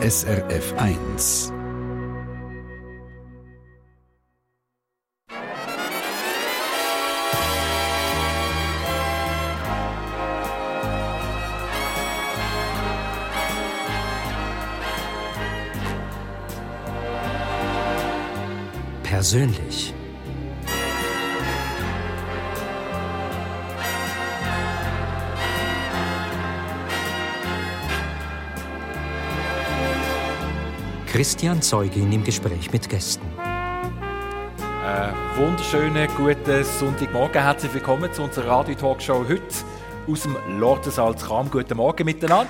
SRF 1. Persönlich. Christian Zeugin im Gespräch mit Gästen. Äh, wunderschönen guten Sonntagmorgen. Herzlich willkommen zu unserer Radio-Talkshow heute aus dem Lordensaal zu. Guten Morgen miteinander.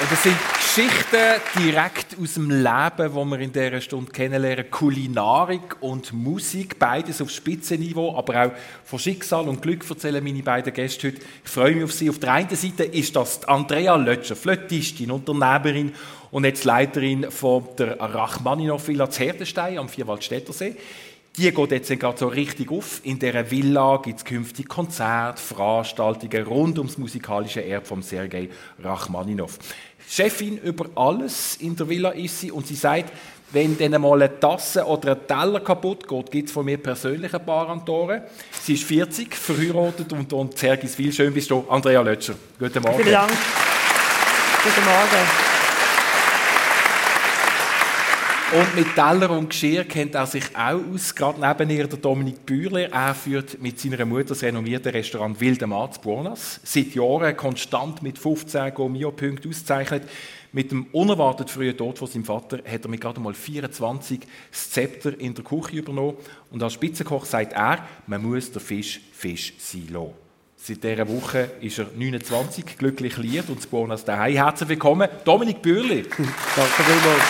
Und das sind Geschichten direkt aus dem Leben, wo wir in dieser Stunde kennenlernen. Kulinarik und Musik, beides auf Spitzenniveau, aber auch von Schicksal und Glück erzählen meine beiden Gäste heute. Ich freue mich auf Sie. Auf der einen Seite ist das Andrea Lötscher, Flötistin, Unternehmerin und jetzt Leiterin von der Rachmaninov Villa zu Herdenstein am Vierwaldstättersee. Die geht jetzt gerade so richtig auf. In dieser Villa gibt es künftig Konzerte, Veranstaltungen rund ums musikalische Erbe von Sergei Rachmaninov. Chefin über alles in der Villa ist sie und sie sagt, wenn dann mal eine Tasse oder ein Teller kaputt geht, gibt es von mir persönlich ein paar Antoren. Sie ist 40, verheiratet und, und Sergis viel. Schön bist du, Andrea Lötscher. Guten Morgen. Vielen Dank. Guten Morgen. Und mit Teller und Geschirr kennt er sich auch aus. Gerade neben ihr der Dominik Bühler. Er führt mit seiner Mutter das renommierte Restaurant Wilde Marz Buonas. Seit Jahren konstant mit 15 Gomio-Punkten ausgezeichnet. Mit dem unerwartet frühen Tod von seinem Vater hat er mit gerade mal 24 das Zepter in der Küche übernommen. Und als Spitzenkoch sagt er, man muss der Fisch Fisch sein lassen. Seit dieser Woche ist er 29, glücklich liiert und das Buonas daheim. Herzlich willkommen, Dominik Bürli. Danke vielmals.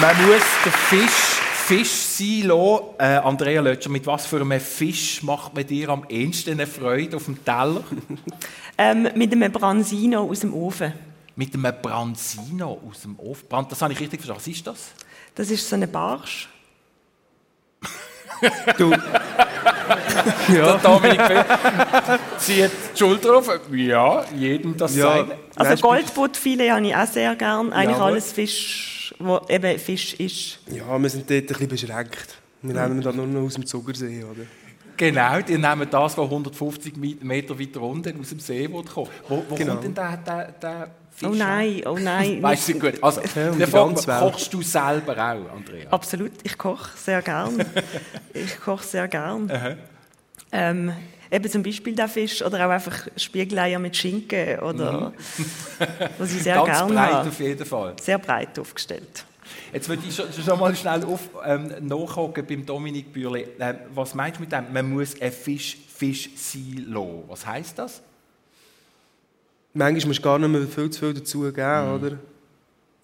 Man muss den Fisch Fisch sein lassen. Äh, Andrea Lötscher, mit was für einem Fisch macht man dir am ehesten eine Freude auf dem Teller? Ähm, mit einem Branzino aus dem Ofen. mit einem Branzino aus dem Ofen. Brand- Das habe ich richtig verstanden. Was ist das? Das ist so eine Barsch. Du, Der Dominik zieht die Schulter auf. Ja, jedem das Ja. seine. Also Goldbuttfilet habe ich auch sehr gern. Eigentlich Jawohl. alles Fisch, wo eben Fisch ist. ja, wir sind dort ein bisschen beschränkt. Wir nehmen das nur noch aus dem Zuckersee, oder? Genau, die nehmen das, was 150 Meter weiter unten aus dem See kommen. Wo, wo Genau. kommt denn der, der, der Fisch Oh nein, oh nein. Weißt du gut. Also, Welt. kochst du selber auch, Andrea? Absolut, ich koche sehr gern. ich koche sehr gern. Ähm, eben zum Beispiel der Fisch oder auch einfach Spiegeleier mit Schinken oder was ich sehr Ganz gern breit habe. auf jeden Fall. Sehr breit aufgestellt. Jetzt würde ich schon, schon mal schnell auf, ähm, nachhaken beim Dominik Bürle. Ähm, was meinst du mit dem, man muss ein Fisch Fisch sein lassen? Was heisst das? Manchmal musst du gar nicht mehr viel zu viel dazugeben, oder?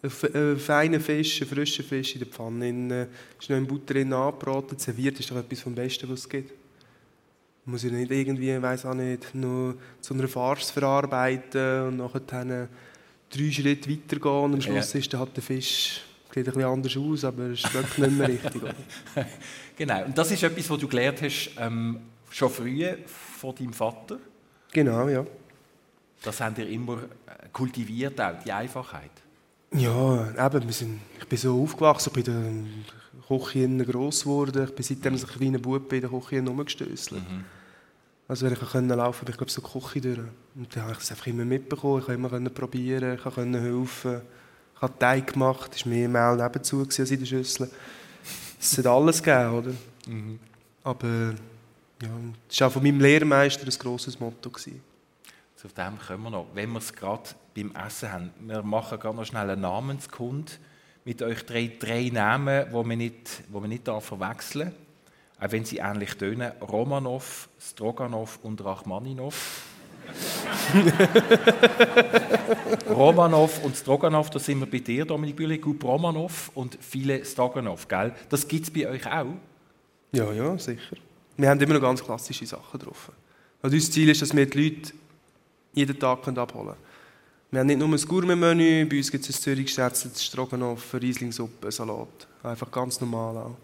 Ein, fe- ein feiner Fisch, ein frischer Fisch in der Pfanne, in, äh, ist noch in Butter angebraten, serviert ist doch etwas vom Besten, was es gibt. Man muss ja nicht irgendwie, ich weiss auch nicht, nur zu einer Farce verarbeiten und nachher dann drei Schritte weitergehen und am Schluss Ja. ist dann halt der Fisch, sieht ein bisschen anders aus, aber es schmeckt nicht mehr richtig. Genau. Und das ist etwas, was du gelernt hast, ähm, schon früh von deinem Vater. Genau, ja. Das haben ihr immer äh, kultiviert, auch die Einfachheit. Ja, eben, wir sind, ich bin so aufgewachsen, ich bin Küche gross geworden. Ich bin seitdem als kleiner Bub in der Küche rumgestösselt. Also wenn ich können laufen bin ich glaube so Küche durch. Und dann habe ich das einfach immer mitbekommen. Ich konnte immer probieren, ich konnte helfen. Ich habe Teig gemacht, es war mehr Mehl nebenzu als in der Schüssel. Es hat alles gegeben, oder? Aber ja, das war auch von meinem Lehrmeister ein grosses Motto. Gewesen. Zu dem kommen wir noch. Wenn wir es gerade beim Essen haben, wir machen gerade noch schnell einen Namenskund mit euch drei, drei Namen, die man nicht, die man nicht verwechseln darf, auch wenn sie ähnlich tönen. Romanov, Stroganov und Rachmaninov. Romanov und Stroganov, da sind wir bei dir, Dominik Bühle, gut Romanov und viele Stroganov, gell? Das gibt es bei euch auch? Ja, ja, sicher. Wir haben immer noch ganz klassische Sachen drauf. Also unser Ziel ist, dass wir die Leute jeden Tag abholen können. Wir haben nicht nur ein Gourmet-Menü, bei uns gibt es ein Zürich geschätztes Stroganoff, Rieslingssuppe, Salat. Einfach ganz normal auch.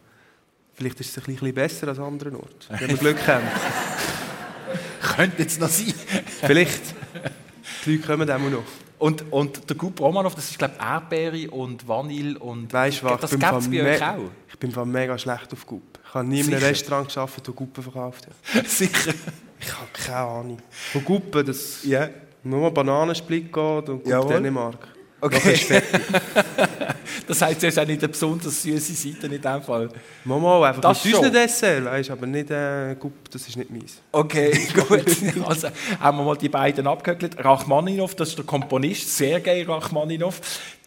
Vielleicht ist es ein bisschen besser als an anderen Orten, wenn wir Glück haben. könnte jetzt noch sein. Vielleicht. Die Leute kommen auch noch. Und, und der Gup Romanov, das ist glaube ich Erdbeere und Vanille und Weißt du was? das ich gibt bin es bei euch auch. Ich bin von mega schlecht auf Gup. Ich habe nie in einem? Restaurant gearbeitet, das Guppen verkauft hat. Sicher. Ich habe keine Ahnung. Von Guppen, das Ja. Nur mal Bananensplit geht und Jawohl. Dänemark. Okay. Ist. Das heißt, du hast auch nicht eine besonders süße Seite in dem Fall. Mal, mal einfach Das mit unseren schon. Dessert, weißt, aber nicht äh, Gupp, das ist nicht meins. Okay, gut. Also haben wir mal die beiden abgehökelt. Rachmaninov, das ist der Komponist, Sergei Rachmaninov.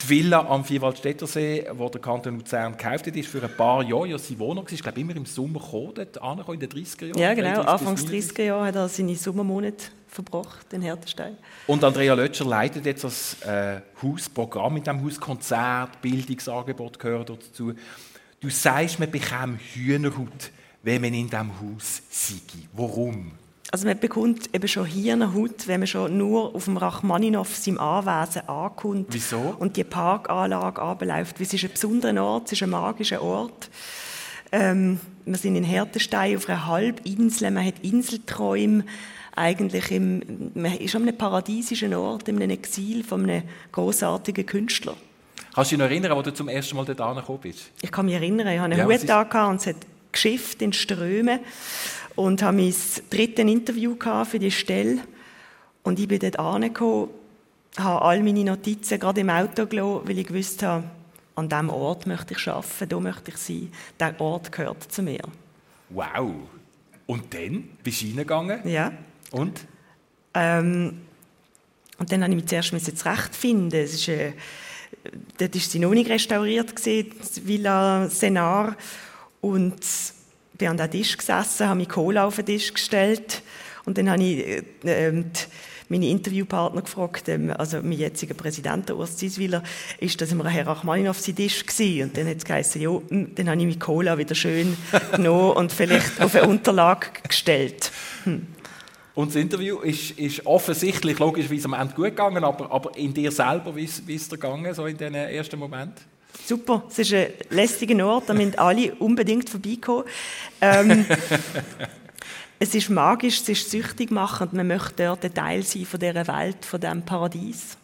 Die Villa am Vierwaldstättersee, wo der Kanton Luzern gekauft hat, ist für ein paar Jahre ja sein Wohnung. Ich glaube, immer im Sommer gekommen, dort in den 30er Jahren. Ja, genau. 33 bis Anfangs 39. 30er Jahre hat er seine Sommermonate verbracht in Hertenstein. Und Andrea Lötscher leitet jetzt das äh, Hausprogramm in diesem Haus, Konzert, Bildungsangebot gehören dazu. Du sagst, man bekäme Hühnerhaut, wenn man in diesem Haus sei. Warum? Also man bekommt eben schon Hirnhaut, wenn man schon nur auf dem Rachmaninov seinem Anwesen ankommt Wieso? und die Parkanlage anbeläuft. Weil Es ist ein besonderer Ort, es ist ein magischer Ort. Ähm, wir sind in Hertenstein auf einer Halbinsel, man hat Inselträume. Eigentlich im, man ist an einem paradiesischen Ort, in einem Exil von einem großartigen Künstler. Kannst du dich noch erinnern, wo du zum ersten Mal dort angekommen bist? Ich kann mich erinnern, ich hatte einen Ja, Hut ist- und es hat geschifft in Strömen und habe mein drittes Interview für die Stelle und ich bin dort angekommen, habe all meine Notizen gerade im Auto gelassen, weil ich gewusst habe, an diesem Ort möchte ich arbeiten, da möchte ich sein, der Ort gehört zu mir. Wow. Und dann bist du reingegangen Ja. und? Ähm, und dann habe ich mich zuerst zurechtfinden. Es ist, äh, dort war sie noch nicht restauriert, gewesen, die Villa Senar. Und bin an den Tisch gesessen, habe mir Cola auf den Tisch gestellt. Und dann habe ich äh, ähm, meine Interviewpartner gefragt, ähm, also mein jetziger Präsident, der Urs Zieswiller, ist das immer Herr Rachmaninov sein Tisch gewesen? Und dann hat es geheißen, ja, mm, dann habe ich meine Cola wieder schön genommen und vielleicht auf eine Unterlage gestellt. Und das Interview ist, ist offensichtlich logischerweise am Ende gut gegangen, aber, aber in dir selber, wie ist wie ist es dir gegangen, so in diesen ersten Moment? Super, es ist ein lästiger Ort, da müssen alle unbedingt vorbeikommen. Ähm, es ist magisch, es ist süchtig machend, man möchte dort ein Teil sein von dieser Welt, von diesem Paradies.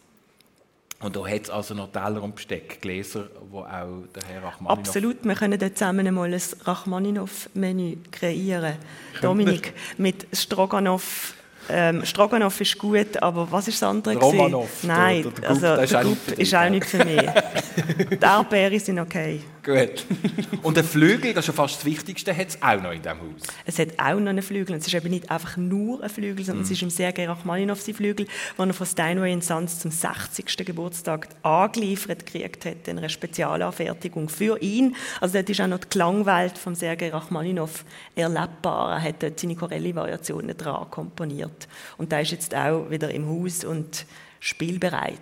Und da hat es also noch Teller und Besteck, Gläser, wo auch der Herr Rachmaninoff... Absolut, wir können dort zusammen einmal ein Rachmaninov-Menü kreieren. Dominik, mit Stroganoff. Ähm, Stroganoff ist gut, aber was ist das andere? Romanov, Nein, der- der Gup, also der ist der auch Gup nicht für dich, ist auch nicht für mich. Die Erdbeeren sind okay. Gut. Und der Flügel, das ist ja fast das Wichtigste, hat es auch noch in diesem Haus. Es hat auch noch einen Flügel. Und es ist eben nicht einfach nur ein Flügel, sondern Mhm. es ist im Sergei Rachmaninov sein Flügel, den er von Steinway Sons zum 60. Geburtstag angeliefert gekriegt hat, in einer Spezialanfertigung für ihn. Also dort ist auch noch die Klangwelt von Sergei Rachmaninov erlebbar. Er hat dort seine Corelli-Variationen dran komponiert. Und der ist jetzt auch wieder im Haus und spielbereit.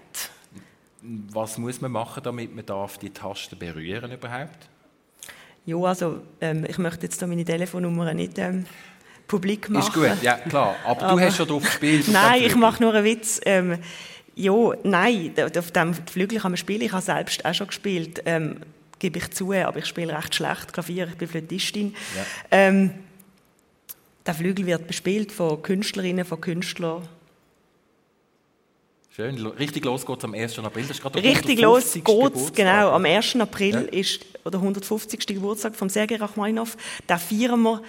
Was muss man machen, damit man darf die Tasten berühren überhaupt? Ja, also ähm, ich möchte jetzt da meine Telefonnummer nicht ähm, publik machen. Ist gut, ja klar. Aber, du Aber- hast schon drauf gespielt. Nein, ich mache nur einen Witz. Ähm, ja, nein, auf dem Flügel kann man spielen. Ich habe selbst auch schon gespielt, ähm, gebe ich zu, aber ich spiele recht schlecht Klavier, ich bin Flötistin. Ja. Ähm, der Flügel wird bespielt von Künstlerinnen, von Künstlern. Schön, richtig los geht es am 1. April. Das ist gerade der Richtig los 150. geht's, Geburtstag. genau. Am 1. April Ja. ist oder 150. Geburtstag von Sergei Rachmaninov. Da feiern wir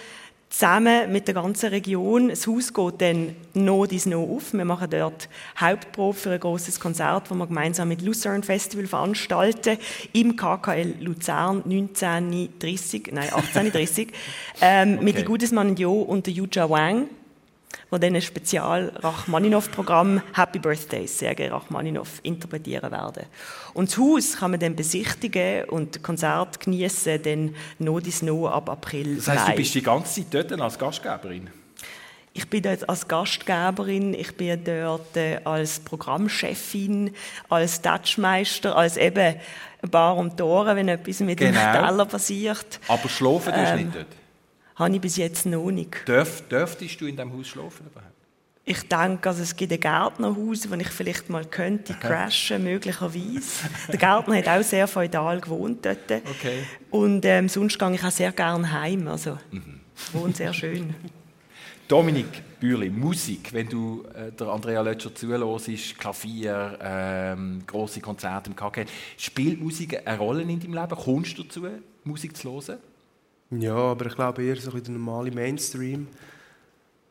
zusammen mit der ganzen Region. Das Haus geht dann noch dies noch auf. Wir machen dort Hauptprobe für ein großes Konzert, das wir gemeinsam mit Lucerne Festival veranstalten im KKL Luzern 1930, nein 1830 ähm, mit Okay. die Gudesmann Jo und der Yuja Wang wo dann ein Spezial Rachmaninov-Programm Happy Birthdays Sergei Rachmaninov interpretieren werden. Und das Haus kann man dann besichtigen und Konzert genießen, dann noch dies noch ab April. Das heisst, du bist die ganze Zeit dort als Gastgeberin? Ich bin dort als Gastgeberin, ich bin dort äh, als Programmchefin, als Touchmeister, als eben Bar und Tore, wenn etwas mit dem Genau. Teller passiert. Aber schlafen tust du Ähm, nicht dort? Habe ich bis jetzt noch nicht. Dürf, dürftest du in diesem Haus schlafen überhaupt? Ich denke, also es gibt ein Gärtnerhaus, wo ich vielleicht mal könnte crashen, möglicherweise. Der Gärtner hat auch sehr feudal gewohnt dort. Okay. Und ähm, sonst gehe ich auch sehr gerne heim. Also, Mhm. wohnt sehr schön. Dominik Bürli, Musik, wenn du äh, der Andrea Lötscher zuhörst, Klavier, ähm, große Konzerte im KG, spielt Musik eine Rolle in deinem Leben? Kommst du dazu, Musik zu hören? Ja, aber ich glaube eher so ein der normale Mainstream,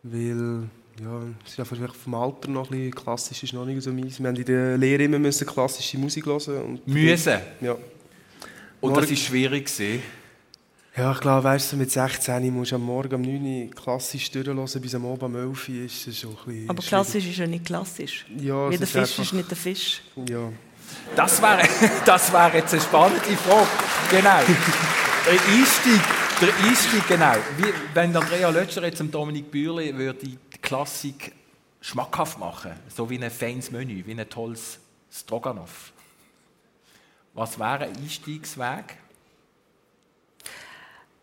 weil ja, es ist ja vielleicht vom Alter noch ein bisschen klassisch ist noch nicht so meins. Wir haben in der Lehre immer müssen klassische Musik hören und Müssen? Ja. Und das war schwierig? Gewesen. Ja, ich glaube, weißt du, mit 16 musst du am Morgen um 9 Uhr klassisch durchhören, bis am Abend um 11 Uhr ist das schon ein bisschen Aber klassisch ist ja nicht klassisch. Ja, Wie es der ist Fisch einfach- ist nicht der Fisch. Ja. Das wäre das wär jetzt eine spannende Frage. Genau. Der Einstieg, der Einstieg genau. Wie, wenn Andrea Lötscher jetzt dem Dominik Bürli würde die Klassik schmackhaft machen, so wie ein feines Menü, wie ein tolles Stroganoff. Was wäre ein Einstiegsweg?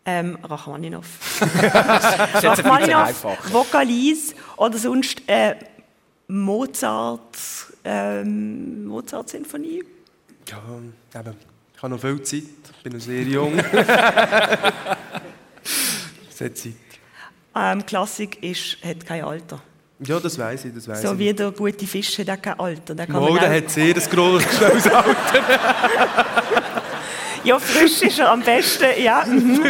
Ähm, Rachmaninoff. Rachmaninoff, einfach. Vokalis oder sonst äh, Mozart, ähm, Mozart-Sinfonie. Ja, eben. Ich habe noch viel Zeit, ich bin noch sehr jung. hat Zeit. Ähm, Klassik ist, hat kein Alter. Ja, das weiß ich, das weiß So ich. wie der gute Fisch hat auch kein Alter. Den kann man der hat sehr ein grosses Alter. Ja, frisch ist er am besten, ja. mhm.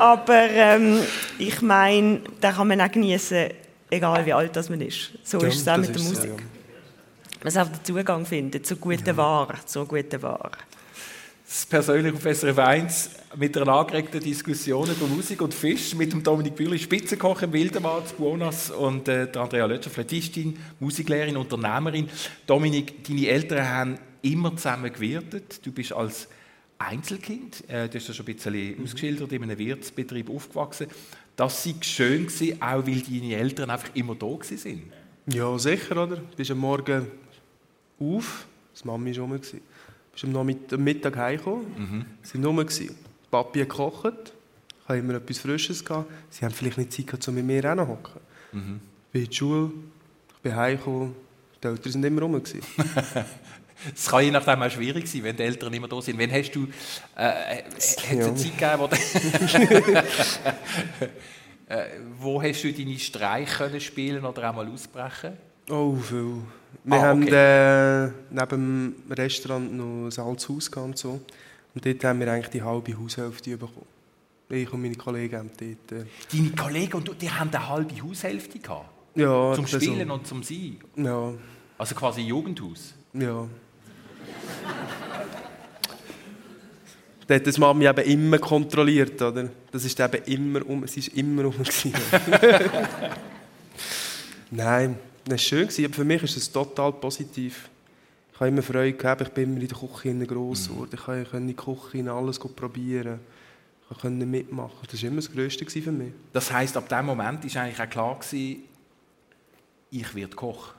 Aber ähm, ich meine, den kann man auch genießen, egal wie alt das man ist. So ist es auch mit der ist so, Musik. ja. Man auch den Zugang findet zur guten Ware, zur guten Ware. Das persönlich auf SRF 1 mit einer angeregten Diskussion über Musik und Fisch mit dem Dominik Bürli, Spitzenkoch im Wildermann zu Buonas und äh, der Andrea Lötscher, Flötistin, Musiklehrerin, Unternehmerin. Dominik, deine Eltern haben immer zusammen gewirtet. Du bist als Einzelkind, äh, du hast ja schon ein bisschen ausgeschildert, in einem Wirtsbetrieb aufgewachsen. Das war schön, gewesen, auch weil deine Eltern einfach immer da waren. Ja, sicher, oder? Du bist am Morgen auf, das Mami war rum. gewesen. Bist am, am Mittag heimgekommen, sie waren rum. gewesen. Papi hat gekocht, ich hatte immer etwas Frisches. Gehabt. Sie haben vielleicht nicht Zeit gehabt, um mit mir hinzuhocken. Ich bin in die Schule, ich bin heimgekommen, die Eltern waren immer rum. gewesen. Es kann je nachdem auch schwierig sein, wenn die Eltern immer da sind. Wann hast du, äh, es Ja. eine Zeit gegeben, wo, du- äh, wo hast du deine Streiche können spielen oder auch mal ausbrechen? Oh, viel. Wir Ah, haben okay. äh, neben dem Restaurant noch ein altes Haus und so. Und dort haben wir eigentlich die halbe Haushälfte bekommen. Ich und meine Kollegen haben dort... Äh, Deine Kollegen und du, die haben eine halbe Haushälfte gehabt. ja, Zum Spielen und zum Sein. Ja, Also quasi Jugendhaus. ja. Da hat das Mami eben immer kontrolliert, oder? Das ist eben immer um, es ist immer um. Nein, das war schön, aber für mich ist es total positiv. Ich habe immer Freude gehabt, ich bin immer in der Küche gross geworden. Ich konnte in die Küche alles probieren. Ich konnte mitmachen. Das war immer das Größte für mich. Das heisst, ab dem Moment war eigentlich auch klar, gewesen, ich werde Koch.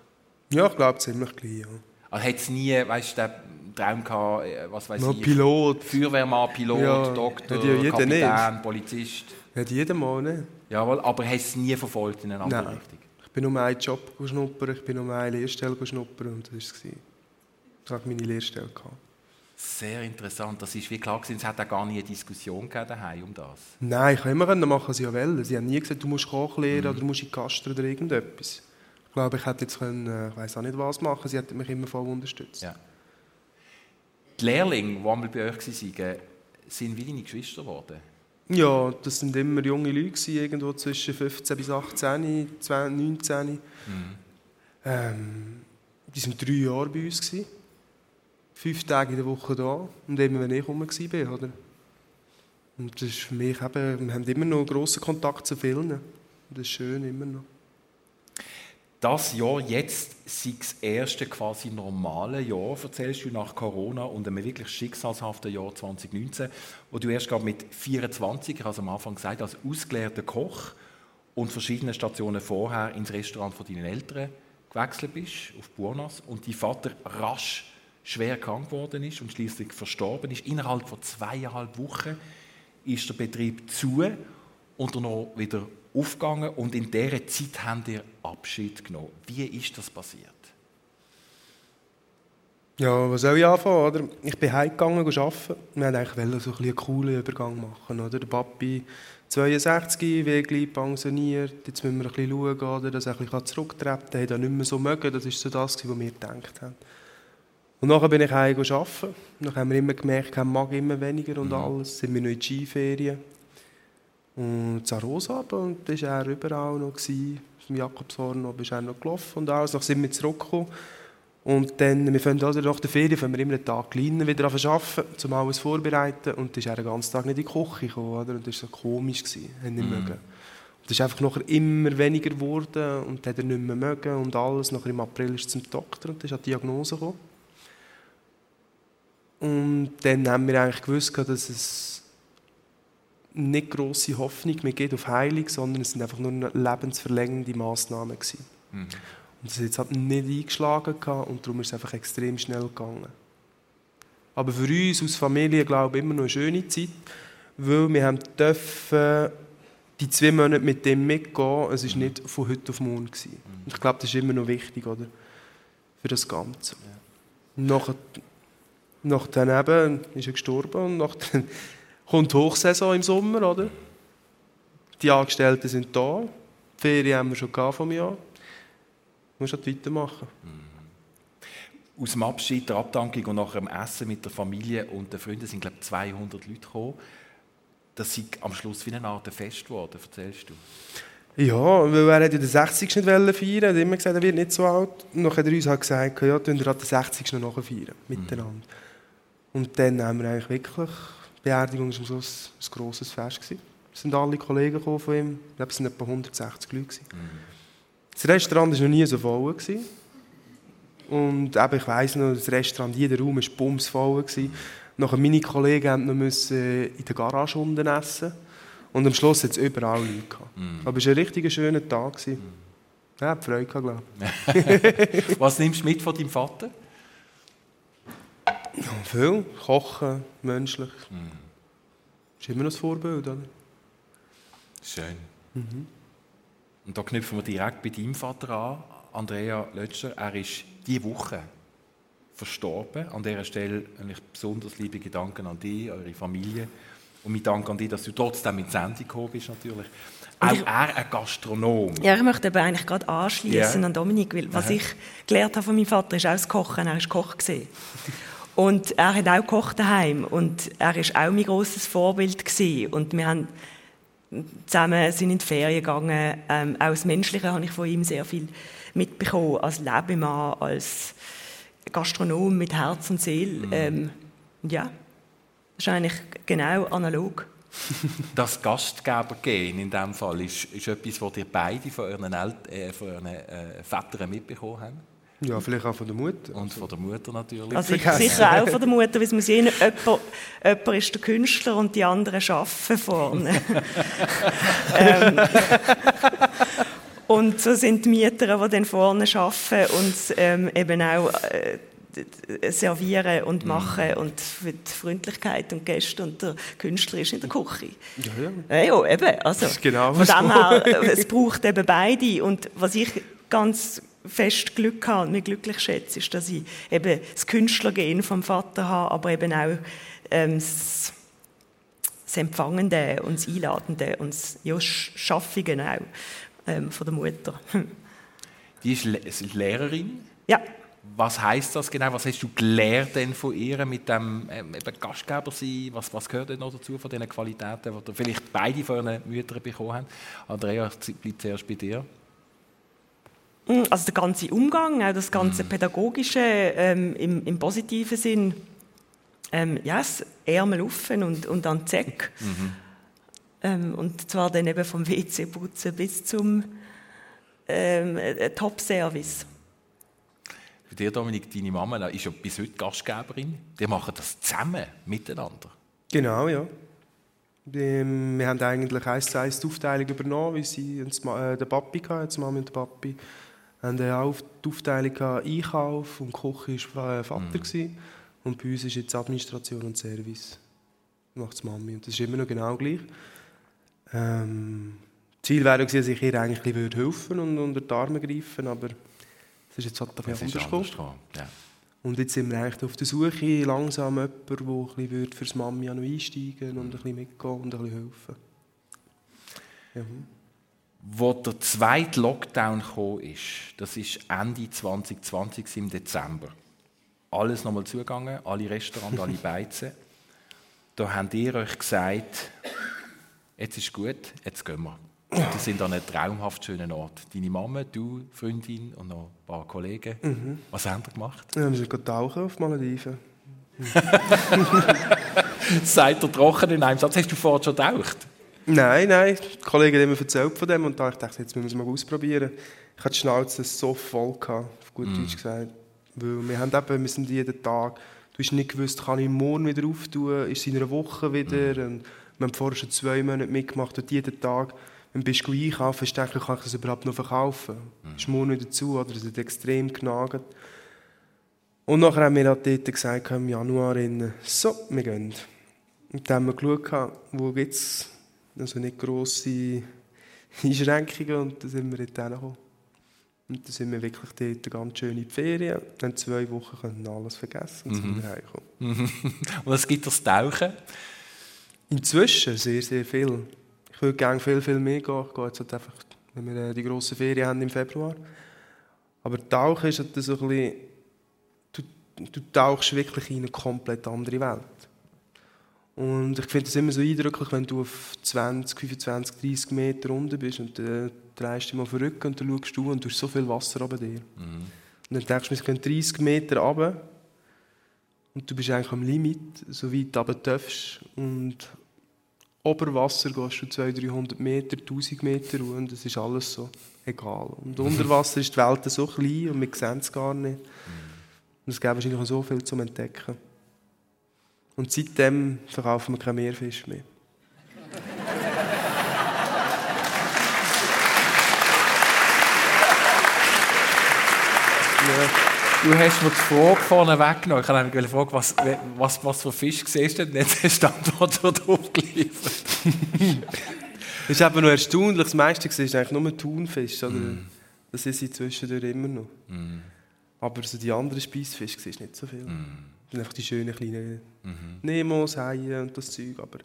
Ja, ich glaube ziemlich gleich, ja. Also hat es nie, weißt du, den Traum gehabt, äh, was weiß Noch ich, Pilot. Feuerwehrmann, Pilot, Ja, Doktor, hat ja jeder Kapitän, nicht. Polizist. Hat jeder mal, ne? Jawohl, aber hast es nie verfolgt in eine andere Nein. Richtung? Ich bin nur einen Job schnuppern, ich bin nur eine Lehrstelle schnuppern und das war es. Ich hatte meine Lehrstelle. Gehabt. Sehr interessant. Das ist wie klar gewesen, es hat auch gar nie eine Diskussion daheim um das. Nein, ich konnte immer machen, was ich wollte. Sie haben nie gesagt, du musst Koch lernen oder du musst in Gastro oder irgendetwas. Ich glaube, ich hätte jetzt können, äh, ich weiß auch nicht was machen. Sie hätten mich immer voll unterstützt. Ja. Die Lehrlinge, die einmal bei euch waren, sind wie deine Geschwister geworden. Ja, das sind immer junge Leute, irgendwo zwischen 15 bis 18, 20, 19. Ähm, die waren drei Jahre bei uns. Gewesen. Fünf Tage in der Woche da. Und immer, wenn ich rum war. Oder? Und das ist für mich eben, wir haben immer noch grossen Kontakt zu vielen. Und das ist schön, immer noch. Das Jahr jetzt sei das erste quasi normale Jahr, erzählst du, nach Corona und einem wirklich schicksalshaften Jahr 2019, wo du erst gerade mit 24, ich habe es am Anfang gesagt, als ausgelehrter Koch und verschiedene Stationen vorher ins Restaurant von deinen Eltern gewechselt bist, auf Buonas, und dein Vater rasch schwer krank geworden ist und schließlich verstorben ist. Innerhalb von zweieinhalb Wochen ist der Betrieb zu und dann noch wieder aufgegangen und in dieser Zeit haben ihr Abschied genommen. Wie ist das passiert? Ja, was soll ich anfangen? Oder? Ich bin heimgegangen arbeiten. Wir wollten eigentlich so ein einen coolen Übergang machen. Oder? Der Papi 62, Wegli pensioniert. Jetzt müssen wir ein bisschen schauen, oder, dass er ein bisschen zurücktreten kann. Er hat nicht mehr so mögen. Das war so das, was wir gedacht haben. Und nachher bin ich heim arbeiten. Dann haben wir immer gemerkt, er mag immer weniger und mhm. alles. Sind wir noch in die Skiferien. Und Zarosa, und da war er überall noch. Gewesen. Im Jakobshorn noch, ist er noch gelaufen und alles. Dann sind wir zurückgekommen. Und dann, wir fangen also nach der Ferien fangen wir immer einen Tag kleiner wieder an arbeiten, um alles vorzubereiten. Und dann ist er den ganzen Tag nicht in die Küche gekommen. Oder? Und das war so komisch. Gewesen, nicht mm. mögen. Und das ist einfach nachher immer weniger geworden und hat er nicht mehr mögen und alles. Nachher im April ist er zum Doktor und ist eine Diagnose gekommen. Und dann haben wir eigentlich gewusst, dass es nicht grosse Hoffnung mehr geht auf Heilung, sondern es sind einfach nur lebensverlängernde Massnahmen gewesen. Mhm. Und das hat jetzt halt nicht eingeschlagen und darum ist es einfach extrem schnell gegangen. Aber für uns als Familie, glaube ich, immer noch eine schöne Zeit, weil wir haben dürfen die zwei Monate mit dem mitgehen. Es war nicht von heute auf morgen. Gewesen. Mhm. Ich glaube, das ist immer noch wichtig, oder? Für das Ganze. Ja. Nach, nach dann eben ist er gestorben und nach dann kommt die Hochsaison im Sommer, oder? Die Angestellten sind da. Die Ferien haben wir schon vom Jahr musst halt weitermachen. Mhm. Aus dem Abschied, der Abdankung und nach dem Essen mit der Familie und den Freunden sind, glaube ich, 200 Leute gekommen. Das ist am Schluss wie eine Art Fest geworden, erzählst du? Ja, weil er hat ja den 60. nicht feiern Er hat immer gesagt, er wird nicht so alt. Und dann hat er uns halt gesagt, ja, wir den 60. noch feiern, miteinander. Mhm. Und dann haben wir eigentlich wirklich, Beerdigung war am Schluss ein grosses Fest. Gewesen. Es sind alle Kollegen von ihm, ich glaube, es waren etwa 160 Leute. Mhm. Das Restaurant war noch nie so voll. Gewesen. Und eben, ich weiss noch, das Restaurant, jeder Raum war bumsvoll. Nachher meine Kollegen mussten äh, in der Garage unten essen. Und am Schluss hat es überall Leute gehabt. Mm. Aber es war ein richtig schöner Tag. Mm. Ja, ich Freude gehabt, glaube ich. Was nimmst du mit von deinem Vater? Ja, viel. Kochen, menschlich. Das ist immer noch ein Vorbild, oder? Schön. Mhm. Und da knüpfen wir direkt bei deinem Vater an, Andrea Lötscher. Er ist diese Woche verstorben. An dieser Stelle ich besonders liebe Gedanken an dich, eure Familie. Und mein Dank an dich, dass du trotzdem in die Sendung gekommen bist, natürlich. Auch ich, er ein Gastronom. Ja, ich möchte aber eigentlich gerade anschließen yeah. an Dominik, weil was Aha. ich gelernt habe von meinem Vater, ist auch das Kochen. Er war Koch. Und er hat auch gekocht daheim und er war auch mein grosses Vorbild. Gewesen. Und wir haben zusammen sind in die Ferien gegangen. Ähm, auch das Menschliche habe ich von ihm sehr viel mitbekommen, als Lebemann, als Gastronom mit Herz und Seele. Mhm. Ähm, ja, das ist eigentlich genau analog. das Gastgebergehen in diesem Fall ist, ist etwas, was ihr beide von euren, El äh, von euren äh, Vätern mitbekommen habt? Ja, vielleicht auch von der Mutter. Und von der Mutter natürlich. Also ich, sicher auch von der Mutter, weil es muss jemand, jemand, jemand ist der Künstler und die anderen arbeiten vorne. ähm, und so sind die Mieter, die dann vorne arbeiten und ähm, eben auch äh, servieren und mhm. machen mm. und für die Freundlichkeit und Gäste und der Künstler ist in der Küche. Ja, ja. Ja eben. Also, genau, von dem her, es braucht eben beide. Und was ich ganz fest Glück habe und mich glücklich schätze, ist, dass ich eben das Künstlergehen vom Vater habe, aber eben auch ähm, das, das Empfangende und das Einladende und das ja, Schaffige auch ähm, von der Mutter. Die ist Lehrerin? Ja. Was heißt das genau? Was hast du gelernt denn von ihr mit dem ähm, Gastgeber sein? Was, was gehört denn noch dazu von diesen Qualitäten, die vielleicht beide von ihren Müttern bekommen haben? Andrea, bleibt zuerst bei dir. Mm, also der ganze Umgang, auch das ganze mhm. Pädagogische ähm, im, im, positiven Sinn, ähm, ja, yes, Ärmel offen und, und an Zeck. Mhm. Ähm, und zwar dann eben vom WC-Putzen bis zum ähm, äh, Top-Service. Für dich, Dominik, deine Mama ist ja bis heute Gastgeberin. Die machen das zusammen, miteinander. Genau, ja. Wir haben eigentlich eins zu eins die Aufteilung übernommen, wie sie äh, den Papi hatten, die Mama und der Papi haben auch die Aufteilung Einkauf und Küche war äh, Vater. Mhm. Und bei uns ist jetzt Administration und Service. Macht es Mami. Und das ist immer noch genau gleich. Ähm, Ziel wäre gewesen, dass ich ihr eigentlich ein helfen und unter die Arme greifen aber es ist jetzt halt dafür anders gekommen. Ja. Und jetzt sind wir eigentlich auf der Suche langsam jemand, der ein bisschen für das Mami noch einsteigen und ein bisschen mitgehen und ein bisschen helfen. Ja. Wo der zweite Lockdown kam, ist, das ist Ende 2020 im Dezember. Alles nochmal zugegangen, alle Restaurants, alle Beizen. Da habt ihr euch gesagt, jetzt ist gut, jetzt gehen wir. Und die sind an einem traumhaft schönen Ort. Deine Mama, du, Freundin und noch ein paar Kollegen. Mhm. Was haben ihr gemacht? Ja, wir sind tauchen auf Malediven. Seid ihr trocken in einem Satz? Hast du vorher schon getaucht? Nein, nein. Die Kollegen haben mir erzählt von dem und da ich dachte, jetzt müssen wir es mal ausprobieren. Ich hatte die Schnauze so voll, gehabt, auf gut mm. Deutsch gesagt. Weil wir, haben eben, wir sind jeden Tag, du hast nicht gewusst, kann ich morgen wieder auftun, ist es in einer Woche wieder. Mm. Und wir haben vorher schon zwei Monate mitgemacht und jeden Tag, wenn du einkaufen bist, denke ich, kann ich das überhaupt noch verkaufen? Mm. Ist morgen wieder zu oder es hat extrem genagt. Und nachher haben wir halt dort gesagt, im Januar, in, so, wir gehen. Und dann haben wir geschaut, wo gibt es also nicht grosse Einschränkungen und dann sind wir dort hingekommen. Und dann sind wir wirklich dort ganz schön in die Ferien. Dann zwei Wochen können alles vergessen und sind mhm. heimgekommen. Mhm. und was gibt das Tauchen? Inzwischen sehr, sehr viel. Ich würde gerne viel, viel mehr gehen. Ich gehe jetzt halt einfach, wenn wir äh, die grossen Ferien haben im Februar. Aber Tauchen ist halt so ein bisschen, du, du tauchst wirklich in eine komplett andere Welt. Und ich finde es immer so eindrücklich, wenn du auf 20, 25, 30 Meter unten bist und dann drehst du dich mal verrückt und dann schaust du und du hast so viel Wasser über dir. Mhm. Und dann denkst du, wir gehen 30 Meter runter und du bist eigentlich am Limit, so weit runter darfst. Und ober Wasser gehst du 200, 300 Meter, 1000 Meter und es ist alles so egal. Und unter Wasser ist die Welt so klein und wir sehen es gar nicht. Und es gibt wahrscheinlich noch so viel zu entdecken. Und seitdem verkaufen wir keinen Meerfisch mehr. ja. Du hast mir die Frage vorne weggenommen. Ich habe eine Frage, was, was, was für Fisch siehst du denn? Jetzt hast du die Antwort darauf geliefert. das ist aber noch erstaunlich. Das meiste ist eigentlich nur Thunfisch. Oder? Mm. Das ist sie zwischendurch immer noch. Mm. Aber so die anderen Speisfische siehst nicht so viel. Mm sind einfach die schönen kleinen mhm. Nemos, Haie und das Zeug. Aber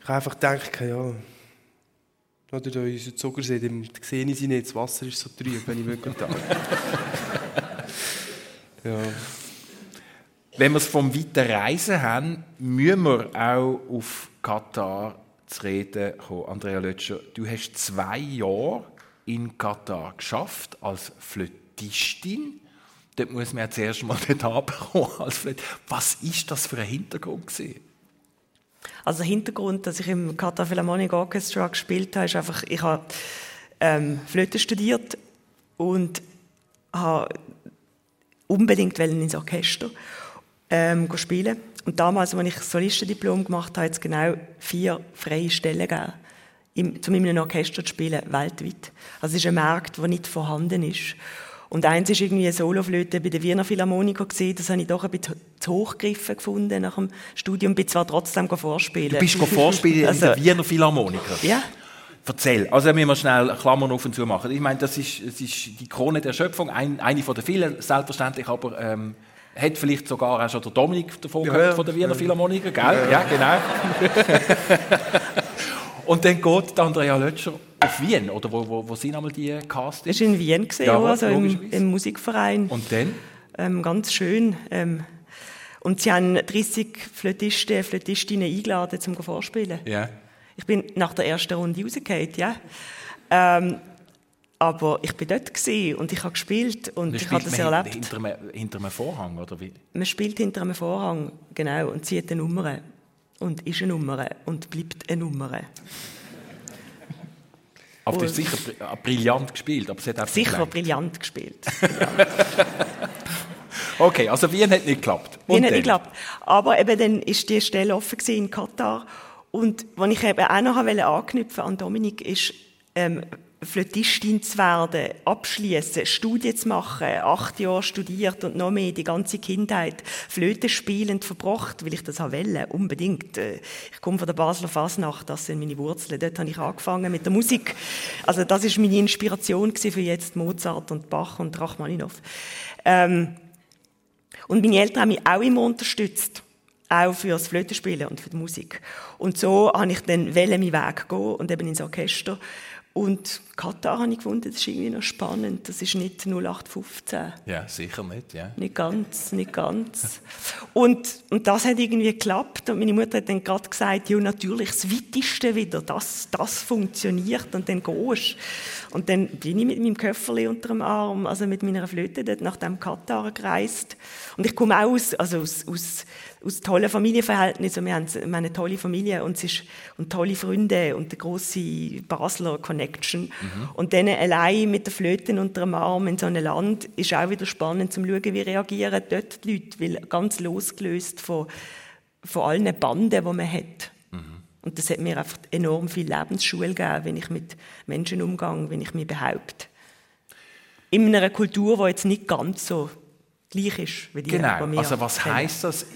ich habe einfach gedacht, ja, oder da unser Zuckersee, da sehe ich sie nicht, das Wasser ist so trüb, wenn ich wirklich da ja. Wenn wir es vom weiten Reisen haben, müssen wir auch auf Katar zu reden kommen. Andrea Lötscher, du hast zwei Jahre in Katar geschafft als Flötistin. Dort muss man ja zuerst mal nicht anbekommen. Was ist das für ein Hintergrund gewesen? Also der Hintergrund, dass ich im Qatar Philharmonic Orchestra gespielt habe, ist einfach, ich habe ähm, Flöte studiert und habe unbedingt ins Orchester ähm, spielen. Und damals, als ich Solistendiplom gemacht habe, hat es genau vier freie Stellen gegeben, um in einem Orchester zu spielen, weltweit. Also es ist ein Markt, der nicht vorhanden ist. Und eins ist irgendwie eine Soloflöte bei der Wiener Philharmoniker gesehen, das habe ich doch ein bisschen zu hoch gegriffen gefunden nach dem Studium, bin zwar trotzdem vorspielen. Du bist vorspielen also, in der Wiener Philharmoniker? Ja. Erzähl. Also müssen wir schnell Klammern auf und zu machen. Ich meine, das ist, das ist die Krone der Schöpfung, ein, eine von den vielen, selbstverständlich, aber ähm, hat vielleicht sogar auch schon der Dominik davon ja, gehört, von der Wiener ja. Philharmoniker, gell? Ja, ja genau. und dann geht Andrea Lötscher auf Wien, oder wo, wo, wo sind einmal die Castings? Das war in Wien, gewesen, ja, also im, im, Musikverein. Und dann? Ähm, ganz schön. Ähm, und sie haben 30 Flötisten, Flötistinnen eingeladen, zum Vorspielen. Ja. Ich bin nach der ersten Runde rausgefallen, ja. Ähm, aber ich bin dort und ich habe gespielt und ich habe das erlebt. Hinter einem, hinter einem Vorhang, oder wie? Man spielt hinter einem Vorhang, genau, und zieht eine Nummer. Und ist eine Nummer und bleibt eine Nummer. Aber du hast sicher brillant gespielt. Aber es hat sicher gelangt. brillant gespielt. okay, also Wien hat nicht geklappt. Und Wien hat nicht geklappt. Aber eben dann war die Stelle offen in Katar. Und was ich eben auch noch anknüpfen an Dominik, ist, ähm, Flötistin zu werden, abschließen, Studien zu machen, acht Jahre studiert und noch mehr die ganze Kindheit Flöte spielend verbracht, weil ich das wollte, unbedingt. Äh, ich komme von der Basler Fasnacht, das sind meine Wurzeln. Dort habe ich angefangen mit der Musik. Also das ist meine Inspiration für jetzt Mozart und Bach und Rachmaninoff. Ähm, Und meine Eltern haben mich auch immer unterstützt. Auch für das Flötenspielen und für die Musik. Und so habe ich dann meinen Weg gehen und eben ins Orchester. Und Katar habe ich gefunden, das ist irgendwie noch spannend. Das ist nicht 0815. Ja, sicher nicht, ja. Nicht ganz, nicht ganz. Und, und das hat irgendwie geklappt. Und meine Mutter hat dann gerade gesagt, ja, natürlich, das Weiteste wieder, das, das funktioniert und dann gehst Und dann bin ich mit meinem Köfferli unter dem Arm, also mit meiner Flöte, dort nach dem Katar gereist. Und ich komme auch aus, also aus, aus aus tollen Familienverhältnissen. Wir haben, wir haben eine tolle Familie und, ist, und tolle Freunde und eine grosse Basler Connection. Mhm. Und dann allein mit der Flöte unter dem Arm in so einem Land ist auch wieder spannend zu schauen, wie reagieren dort die Leute, weil ganz losgelöst von, von allen Banden, die man hat. Mhm. Und das hat mir einfach enorm viel Lebensschule gegeben, wenn ich mit Menschen umgehe, wenn ich mich behaupte. In einer Kultur, die jetzt nicht ganz so gleich ist wie die genau. bei mir. Also was heißt das?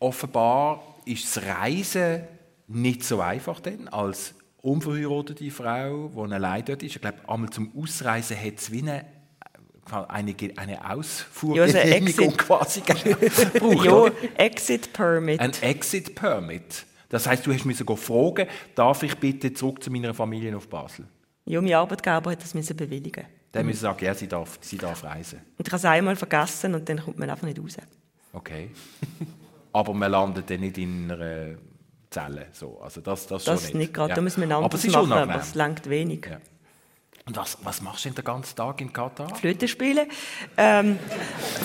Offenbar ist das Reisen nicht so einfach denn, als unverheiratete Frau, die allein dort ist. Ich glaube, einmal zum Ausreisen hat es wie eine eine, eine Ausfuhrgenehmigung ja, quasi gebraucht. ja, Exit Permit. Ein Exit Permit. Das heißt, du hast mich sogar fragen, darf ich bitte zurück zu meiner Familie auf Basel? Ja, mein Arbeitgeber hat das müssen bewilligen. Dann müssen sagen, ja, sie darf, sie darf reisen. Und ich habe es einmal vergessen und dann kommt man einfach nicht raus. Okay. Aber man landet dann nicht in einer Zelle. So. Also das, das, das nicht. nicht gerade, ja. da muss man anders machen, aber es langt wenig. Ja. Und was, was machst du denn den ganzen Tag in Katar? Flöte spielen. Ähm,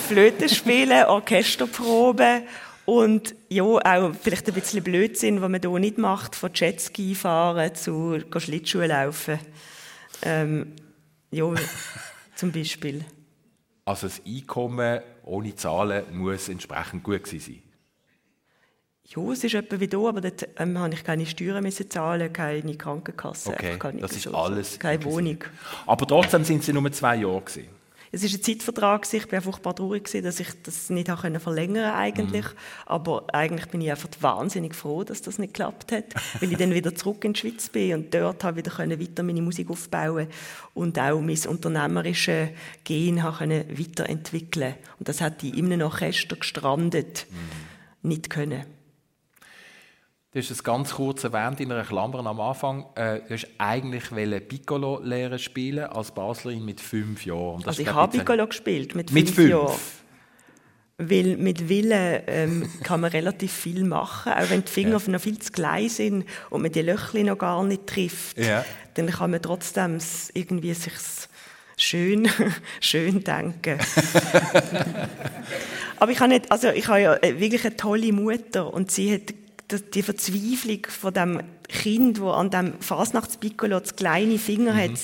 Flöte spielen, Orchesterproben und ja, auch vielleicht ein bisschen Blödsinn, was man hier nicht macht, von Jetski fahren zu Schlittschuhe laufen. Ähm, ja, zum Beispiel. Also das Einkommen ohne Zahlen muss entsprechend gut sein? Ja, es ist etwa wie da, aber dort ähm, habe ich keine Steuern müssen zahlen, keine Krankenkasse. Okay, das ist so, alles. Keine Wohnung. Aber trotzdem sind Sie nur zwei Jahre gewesen. Es war ein Zeitvertrag, ich war furchtbar traurig, dass ich das nicht verlängern konnte eigentlich. Mhm. Aber eigentlich bin ich einfach wahnsinnig froh, dass das nicht geklappt hat, weil ich dann wieder zurück in die Schweiz bin und dort habe wieder weiter meine Musik aufbauen und auch mein unternehmerisches Gen weiterentwickeln Und das hat ich in einem Orchester gestrandet mhm. nicht können. Du hast es ganz kurz erwähnt in einer Klammer am Anfang. Äh, du hast eigentlich Piccolo lernen spielen als Baslerin mit fünf Jahren. also ich habe Piccolo gespielt mit fünf, mit fünf. Jahren. Weil mit Willen ähm, kann man relativ viel machen, auch wenn die Finger ja. noch viel zu klein sind und man die Löcher noch gar nicht trifft. Ja. Dann kann man trotzdem irgendwie sich schön, schön denken. Aber ich habe nicht, also ich habe ja äh, wirklich eine tolle Mutter und sie hat die Verzweiflung von dem Kind, wo an dem Fasnachtspiccolo das kleine Finger mhm.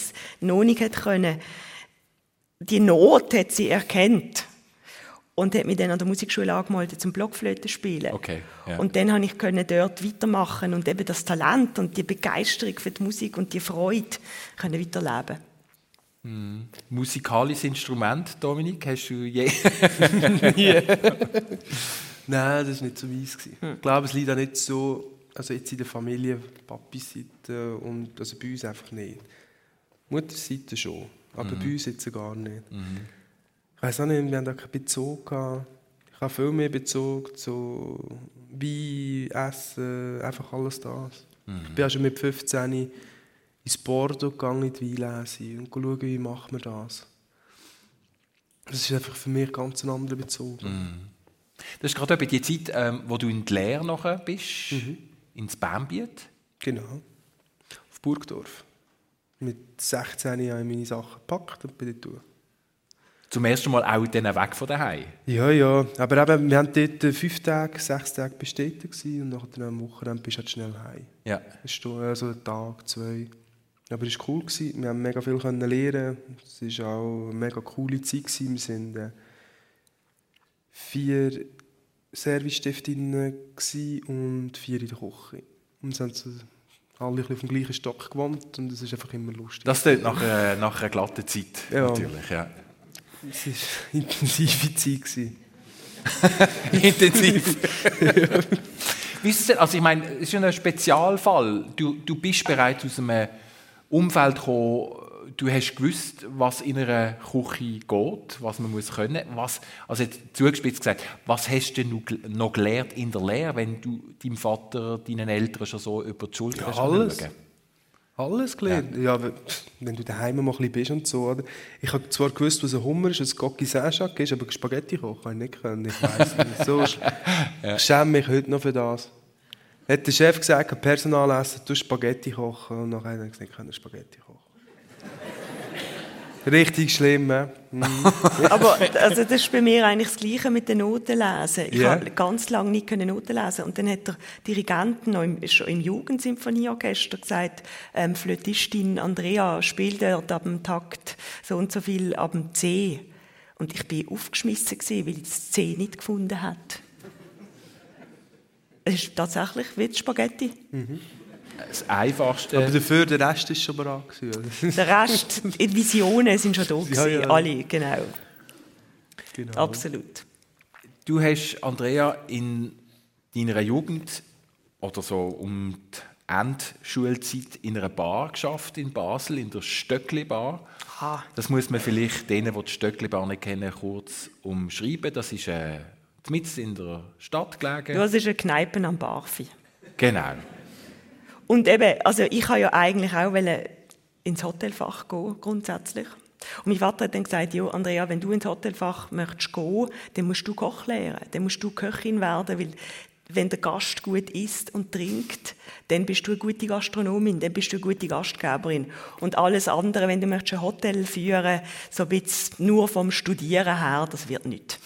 noch nicht hat können, die Not hat sie erkannt und hat mich dann an der Musikschule angemeldet zum Blockflöte spielen. Okay, ja. Und dann habe ich können dort weitermachen und eben das Talent und die Begeisterung für die Musik und die Freude können weiterleben. Mhm. Musikalisches Instrument, Dominik, hast du je? Nein, das war nicht so weiss. Hm. Ich glaube, es liegt auch nicht so, also jetzt in der Familie, Papi-Seite und also bei uns einfach nicht. Mutterseite schon, aber mhm. bei uns jetzt gar nicht. Mhm. Ich weiß auch nicht, wir haben da keinen Bezug gehabt. Ich habe viel mehr Bezug zu Wein, Essen, einfach alles das. Mhm. Ich bin auch schon mit 15 ins Bordeaux gegangen, in die Weinlese und schauen, wie machen wir das. Das ist einfach für mich ganz ein anderer Bezug. Mhm. Das ist gerade etwa die Zeit, ähm, wo du in die Lehre nachher bist, mhm. ins Bernbiet. Genau, auf Burgdorf. Mit 16 habe ich meine Sachen gepackt und bin dort. Zum ersten Mal auch dann weg von daheim. Ja, ja. Aber eben, wir waren dort fünf Tage, sechs Tage bestätigt und nach einer Woche bist du halt schnell heim. Ja. Also einen Tag, zwei. Aber es war cool. Wir haben mega viel lernen. Es war auch eine mega coole Zeit. Wir sind äh, vier Servicestiftinnen und vier in der Küche. Und sie haben alle auf dem gleichen Stock gewohnt und es ist einfach immer lustig. Das ist nach, äh, nach einer glatten Zeit, ja. natürlich, ja. Es war eine intensive Zeit. Intensiv. Wisst ihr, also ich meine, es ist ein Spezialfall. Du, du bist bereits aus einem Umfeld gekommen, du hast gewusst, was in einer Küche geht, was man muss können. Was, also jetzt zugespitzt gesagt, was hast du denn noch gelernt in der Lehre, wenn du deinem Vater, deinen Eltern schon so über die Schulter Ja, hast alles. schauen? Alles gelernt. Ja. wenn- wenn du daheim mal ein bisschen bist und so. Oder? Ich habe zwar gewusst, was ein Hummer ist, ein Gocki Saint-Jacques ist, aber Spaghetti kochen habe ich nicht können. Ich weiss nicht. So, Ich schäme mich heute noch für das. Hat der Chef gesagt, Personal essen, du Spaghetti kochen. Und nachher habe ich gesagt, ich kann Spaghetti kochen. Richtig schlimm? Mhm. Aber also das ist bei mir eigentlich das Gleiche mit den Noten lesen. Ich Ja. habe ganz lange nicht können Noten lesen und dann hat der Dirigent noch im, schon im Jugendsymphonieorchester gesagt, ähm, Flötistin Andrea spielt dort ab dem Takt so und so viel ab dem C. Und ich bin aufgeschmissen gewesen, weil ich das C nicht gefunden hat. Es ist tatsächlich wie Spaghetti. Das Einfachste. Aber dafür, der Rest ist schon bereit. gewesen, oder? Der Rest, die Visionen sind schon da Ja, gewesen, ja. alle, genau, Genau. absolut. Du hast, Andrea, in deiner Jugend oder so um die Endschulzeit in einer Bar geschafft in Basel, in der Stöckli Bar. Aha. Das muss man vielleicht denen, die die Stöckli Bar nicht kennen, kurz umschreiben. Das ist äh, mitten in der Stadt gelegen. Das ist eine Kneipe am Barfi. Genau. Und eben, also ich habe ja eigentlich auch ins Hotelfach gehen, grundsätzlich. Und mein Vater hat dann gesagt, ja, Andrea, wenn du ins Hotelfach möchtest gehen, dann musst du Koch lernen, dann musst du Köchin werden, weil wenn der Gast gut isst und trinkt, dann bist du eine gute Gastronomin, dann bist du eine gute Gastgeberin. Und alles andere, wenn du möchtest ein Hotel führen, so ein bisschen nur vom Studieren her, das wird nicht.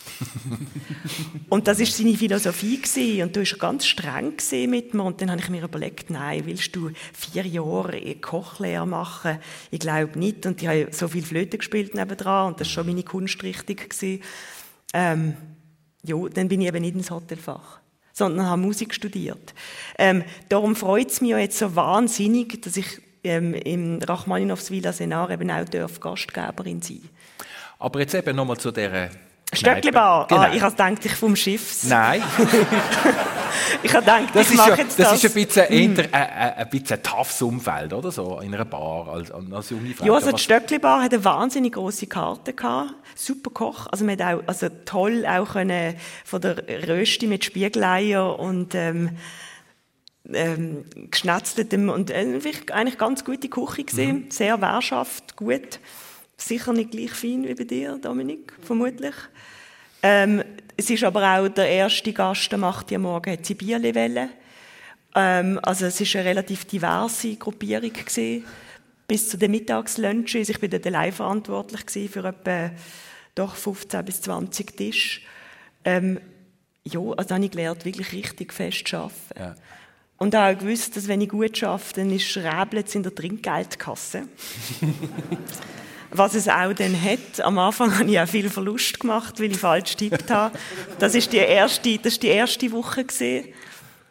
Und das ist seine Philosophie gewesen. und du war ganz streng mit mir und dann habe ich mir überlegt, nein, willst du vier Jahre Kochlehre machen? Ich glaube nicht und ich habe so viel Flöte gespielt nebendran und das war schon meine Kunstrichtung gewesen. Ähm, ja, dann bin ich eben nicht ins Hotelfach sondern habe Musik studiert. Ähm, darum freut es mich ja jetzt so wahnsinnig, dass ich ähm, im Rachmaninoffs Villa Senar eben auch darf Gastgeberin sein Aber jetzt eben nochmal zu dieser Stöcklibar. Genau. Ah, ich habe gedacht, ich vom Schiff. Nein, Ich habe gedacht, das, ich ist, mache ja, jetzt das das. ist ein bisschen, eher, äh, ein bisschen ein toughes Umfeld, oder so, in einer Bar als, als junge Frau. Ja, also die Stöckli-Bar hat eine wahnsinnig grosse Karte gehabt. Super Koch. Also man auch, also toll auch können von der Rösti mit Spiegeleier und, ähm, ähm, geschnetzeltem und äh, eigentlich ganz gute Küche gesehen. Sehr Wehrschaft, gut. Sicher nicht gleich fein wie bei dir, Dominik, vermutlich. Ähm, es ist aber auch der erste Gast am 8. Uhr morgen, hat sie Bierli wollen. Ähm, also es ist eine relativ diverse Gruppierung gewesen, bis zu den Mittagslunches. Ich bin dort allein verantwortlich gewesen für etwa doch 15 bis 20 Tische. Ähm, ja, also habe ich gelernt, wirklich richtig fest zu arbeiten. Ja. Und auch gewusst, dass wenn ich gut arbeite, dann ist Räblitz in der Trinkgeldkasse. Was es auch dann hat. Am Anfang habe ich auch viel Verlust gemacht, weil ich falsch getippt habe. Das ist die erste, das ist die erste Woche gesehen.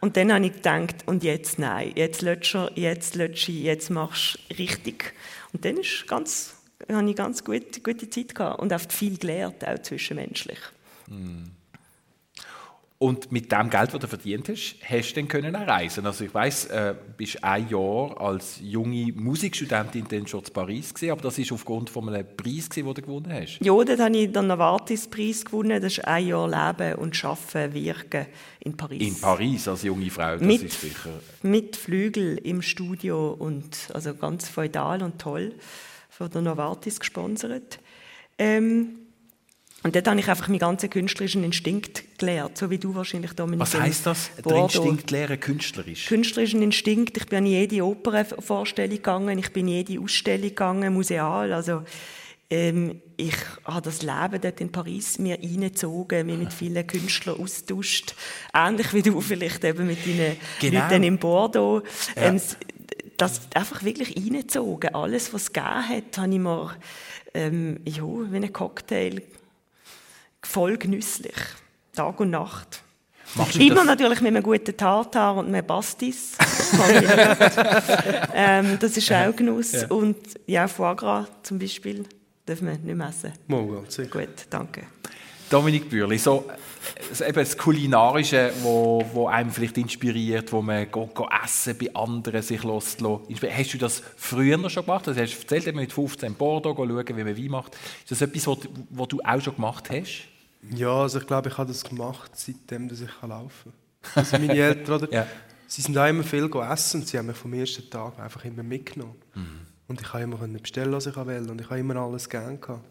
Und dann habe ich gedacht, und jetzt nein, jetzt lötsch jetzt lötsch jetzt machst du richtig. Und dann ist ganz, habe ich ganz gute, gute Zeit gehabt und oft viel gelernt, auch zwischenmenschlich. Und mit dem Geld, das du verdient hast, hast du dann können auch reisen. Also ich weiss, äh, du bist ein Jahr als junge Musikstudentin dann schon zu Paris gewesen, aber das ist aufgrund von einem Preis gewesen, den du gewonnen hast. Ja, dort habe ich den Novartis-Preis gewonnen. Das ist ein Jahr Leben und Arbeiten, Wirken in Paris. In Paris als junge Frau, das Mit, ist sicher. mit Flügel im Studio und also ganz feudal und toll von der Novartis gesponsert. Ähm, und dort habe ich einfach meinen ganzen künstlerischen Instinkt gelernt, so wie du wahrscheinlich, Dominik. Was heisst das? Der. Instinkt lehren künstlerisch? Künstlerischen Instinkt. Ich bin an jede Opernvorstellung gegangen, ich bin in jede Ausstellung gegangen, museal. Also ähm, ich habe das Leben dort in Paris mir reingezogen, mich mit vielen Künstlern austauscht. Ähnlich wie du vielleicht eben mit deinen Genau. Leuten in Bordeaux. Ähm, das einfach wirklich reingezogen. Alles, was es gegeben hat, habe ich mir ähm, ja, wie ein Cocktail voll genüsslich. Tag und Nacht. Immer das? natürlich mit einem guten Tartar und einem Pastis. ähm, das ist auch Genuss. Und ja, Foie Gras zum Beispiel dürfen wir nicht mehr essen. Sicher. Gut, danke. Dominik Bürli, so äh, eben das Kulinarische, wo, wo einem vielleicht inspiriert, wo man go, go essen bei anderen sich lässt, Hast du das früher schon gemacht? Also hast du erzählt, mit 15 Bordeaux schauen, wie man Wein macht. Ist das etwas, was du auch schon gemacht hast? Ja, also ich glaube, ich habe das gemacht, seitdem dass ich laufen kann. Also meine Eltern, oder? ja. Sie sind auch immer viel essen und sie haben mich vom ersten Tag einfach immer mitgenommen. Mhm. Und ich konnte immer bestellen, was ich will und ich habe immer alles gerne gehabt.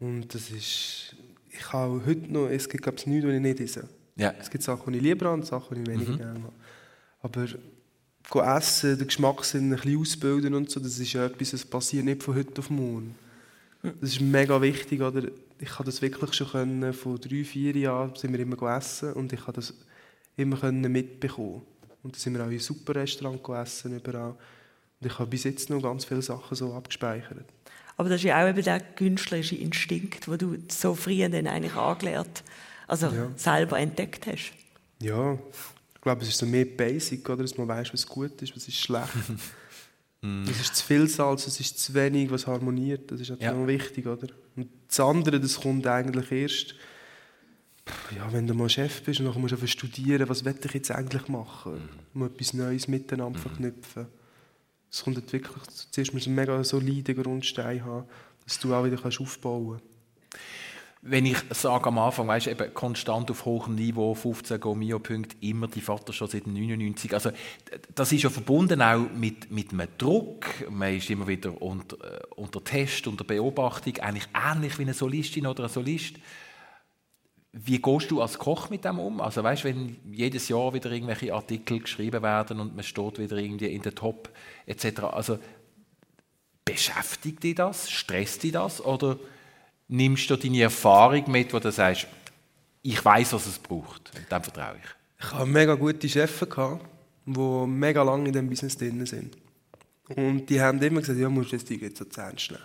Und das ist, ich habe heute noch, es gibt glaube ich nichts, was ich nicht esse. Ja. Es gibt Sachen, die ich lieber habe und Sachen, die ich weniger mhm. gerne habe. Aber go essen, den Geschmackssinn ein bisschen ausbilden und so, das ist ja etwas, das passiert nicht von heute auf morgen. Das ist mega wichtig, oder? Ich habe das wirklich schon können, vor drei, vier Jahren sind wir immer essen und ich habe das immer können mitbekommen. Und da sind wir auch in super Restaurant essen, überall. Und ich habe bis jetzt noch ganz viele Sachen so abgespeichert. Aber das ist ja auch eben der künstlerische Instinkt, den du so früh dann eigentlich angelernt, also ja. selber entdeckt hast. Ja, ich glaube, es ist so mehr Basic, oder? dass man weiß, was gut ist, was ist schlecht. Mm. Es ist zu viel Salz, es ist zu wenig, was harmoniert. Das ist natürlich ja. wichtig, oder? Und das andere, das kommt eigentlich erst, ja, wenn du mal Chef bist und dann musst du studieren, was will ich jetzt eigentlich machen? Um etwas Neues miteinander mm. verknüpfen. Es kommt wirklich, zuerst musst du einen mega soliden Grundstein haben, dass du auch wieder kannst aufbauen kannst wenn ich sage am Anfang, weißt, eben konstant auf hohem Niveau, 15 Gomio-Punkte, immer die Vater schon seit 99. Also, das ist ja verbunden auch mit, mit einem Druck. Man ist immer wieder unter, äh, unter Test, unter Beobachtung, eigentlich ähnlich wie eine Solistin oder ein Solist. Wie gehst du als Koch mit dem um? Also, weißt, wenn jedes Jahr wieder irgendwelche Artikel geschrieben werden und man steht wieder irgendwie in der Top etc. Also, beschäftigt dich das? Stresst dich das? Oder nimmst du deine Erfahrung mit, wo du sagst, ich weiß, was es braucht und dann vertraue ich? Ich hatte mega gute Chefs, die mega lange in diesem Business drin sind. Und die haben immer gesagt, ja, musst du das Ding jetzt so zu ernst nehmen.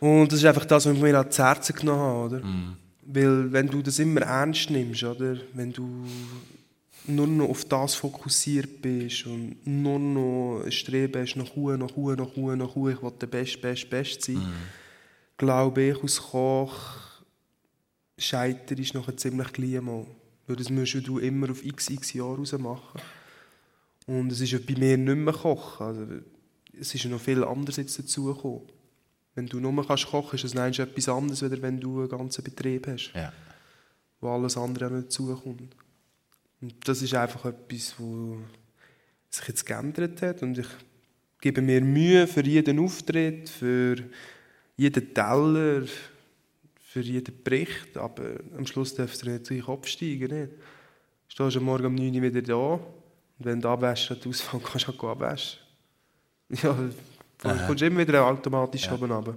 und das ist einfach das, was ich mir ans Herzen genommen habe, oder? Mm. Weil wenn du das immer ernst nimmst, oder? Wenn du nur noch auf das fokussiert bist und nur noch ein Streben hast nach Ruhe, nach Ruhe, nach Ruhe, nach Ruhe, ich will der Best, Best, Best sein, mm glaube ich, als Koch scheiter ist nachher ziemlich gleich mal. Weil das musst du immer auf x, x Jahre raus machen. Und es ist ja bei mir nicht mehr Kochen. Also, es ist ja noch viel anderes jetzt dazugekommen. Wenn du nur kannst kochen kannst, ist das etwas anderes, als wenn du einen ganzen Betrieb hast. Ja. Wo alles andere auch dazukommt. Und das ist einfach etwas, was sich jetzt geändert hat. Und ich gebe mir Mühe für jeden Auftritt, für jeden Teller, für jeden Bericht, aber am Schluss darfst du natürlich absteigen. Nicht? Du stehst am Morgen um 9 Uhr wieder da und wenn du abwäschst, ausfällt, kannst du auch abwäschen. Ja, dann kommst du immer wieder automatisch ja. oben runter.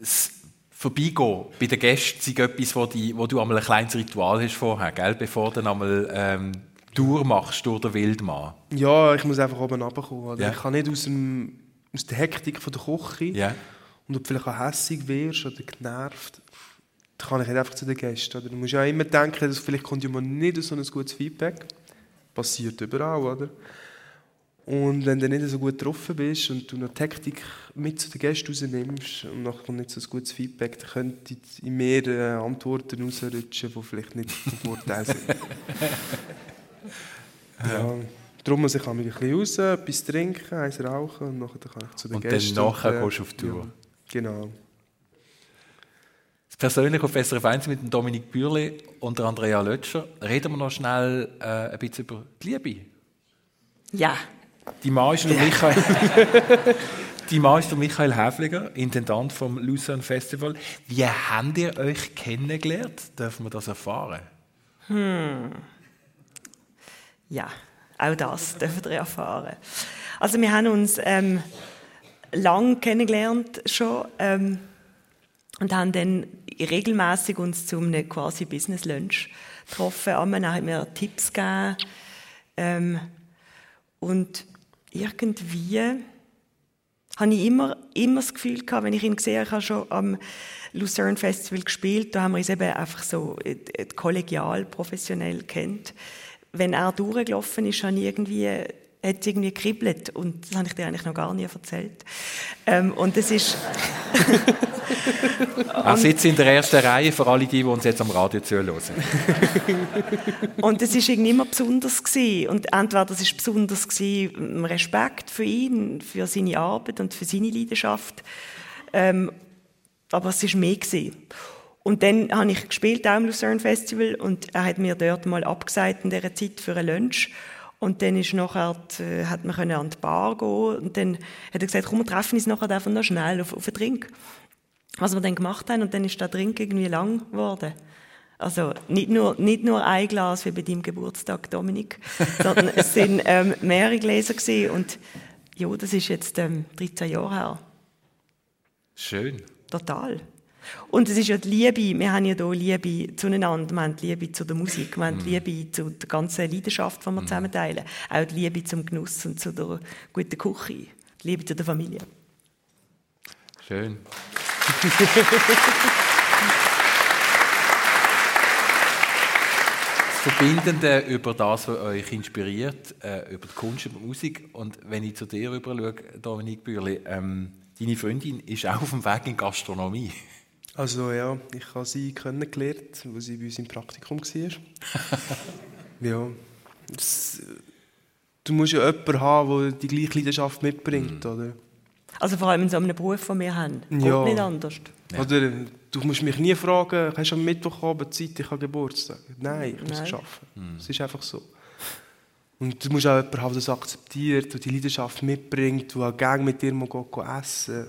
Das Vorbeigehen bei den Gästen ist etwas, wo, die, wo du einmal ein kleines Ritual hast vorher, gell? bevor du einmal ähm, Tour machst durch den Wildmann. Ja, ich muss einfach oben runterkommen. Ja. Ich kann nicht aus dem aus der Hektik von der Küche yeah. und ob du vielleicht auch hässig wirst oder genervt, dann kann ich nicht einfach zu den Gästen. Oder? Du musst ja immer denken, dass vielleicht kommt jemand nicht so ein gutes Feedback. Passiert überall, oder? Und wenn du nicht so gut getroffen bist und du noch die Hektik mit zu den Gästen rausnimmst und nachher kommt nicht so ein gutes Feedback, dann könnte in mehr äh, Antworten rausrutschen, die vielleicht nicht von Vorteil sind. ja. Darum muss ich ein bisschen raus, etwas trinken, eins rauchen und nachher kann ich zu den und Gästen. Und dann nachher gehst du auf Tour. Ja, genau. Persönlich auf SRF 1 mit dem Dominik Bürli und der Andrea Lötscher. Reden wir noch schnell äh, ein bisschen über die Liebe. Ja. Die Mann ist der Michael, die Mann ist der Michael Häfliger, Intendant vom Lucerne Festival. Wie habt ihr euch kennengelernt? Dürfen wir das erfahren? Hm. Ja, auch das dürfen wir erfahren. Also wir haben uns ähm, lang kennengelernt schon ähm, und haben dann regelmäßig uns zu einem quasi Business Lunch getroffen. Einmal haben mir Tipps gegeben ähm, und irgendwie habe ich immer, immer das Gefühl gehabt, wenn ich ihn gesehen habe, ich habe schon am Lucerne Festival gespielt, da haben wir uns eben einfach so äh, kollegial, professionell kennt wenn er durchgelaufen ist, habe ich irgendwie hat es irgendwie kribbelt und das habe ich dir eigentlich noch gar nie erzählt. Ähm, und das ist Er sitzt in der ersten Reihe für alle die, die uns jetzt am Radio zuhören. Und es war irgendwie immer besonders. Gewesen. Und entweder das ist besonders gewesen, Respekt für ihn, für seine Arbeit und für seine Leidenschaft. Ähm, aber es war mehr. Gewesen. Und dann habe ich gespielt auch im Lucerne Festival und er hat mir dort mal abgesagt in dieser Zeit für ein Lunch. Und dann ist nachher, äh, hat man an die Bar gehen und dann hat er gesagt, komm, wir treffen uns nachher einfach noch schnell auf, auf einen Drink. Was wir dann gemacht haben und dann ist der Drink irgendwie lang geworden. Also nicht nur, nicht nur ein Glas wie bei deinem Geburtstag, Dominik, sondern es sind ähm, mehrere Gläser gewesen und ja, das ist jetzt ähm, 13 Jahre her. Schön. Total. Und es ist ja die Liebe, wir haben ja hier Liebe zueinander, wir haben die Liebe zu der Musik, wir haben die Liebe zu der ganzen Leidenschaft, die wir zusammen teilen. Auch die Liebe zum Genuss und zu der guten Küche, die Liebe zu der Familie. Schön. Das Verbindende über das, was euch inspiriert, äh, über die Kunst und die Musik. Und wenn ich zu dir rüber schaue, Dominique Bürli, ähm, deine Freundin ist auch auf dem Weg in Gastronomie. Also ja, ich habe sie kennengelernt, als sie bei uns im Praktikum war. ja, das, du musst ja jemanden haben, der die gleiche Leidenschaft mitbringt, Mhm. oder? Also vor allem in so einem Beruf, den wir haben. Geht Ja. nicht anders. Ja. Oder du musst mich nie fragen, hast du am Mittwochabend Zeit, ich habe Geburtstag? Nein, ich muss Nein. arbeiten. Es ist einfach so. Und du musst auch jemanden haben, der das akzeptiert, der die Leidenschaft mitbringt, der auch gerne mit dir mal geht essen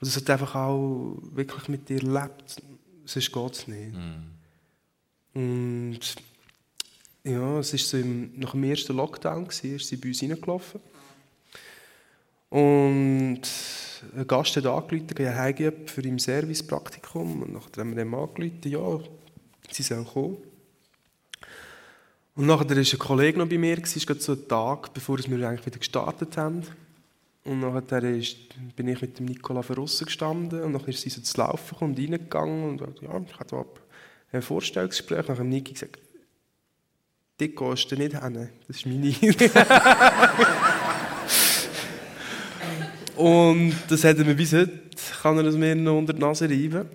Und das halt einfach auch wirklich mit dir lebt. Sonst geht es nicht. Und ja, es war so im, nach dem ersten Lockdown, gewesen, ist sie bei uns reingelaufen. Und ein Gast hat angerufen, er heimgegeben für im Servicepraktikum. Und nachher haben wir dem angerufen, ja, sie sollen kommen. Und nachher war ein Kollege noch bei mir, es war gerade so ein Tag, bevor wir eigentlich wieder gestartet haben. Und nachher ist, bin ich mit dem Nicola draussen gestanden und dann ist sie so zu laufen gekommen und reingegangen und ja, ich hatte ein Vorstellungsgespräch. Nach dem Niki gesagt, dort gehst du nicht hin, das ist meine Und das hat er mir bis heute, kann er es mir noch unter die Nase reiben.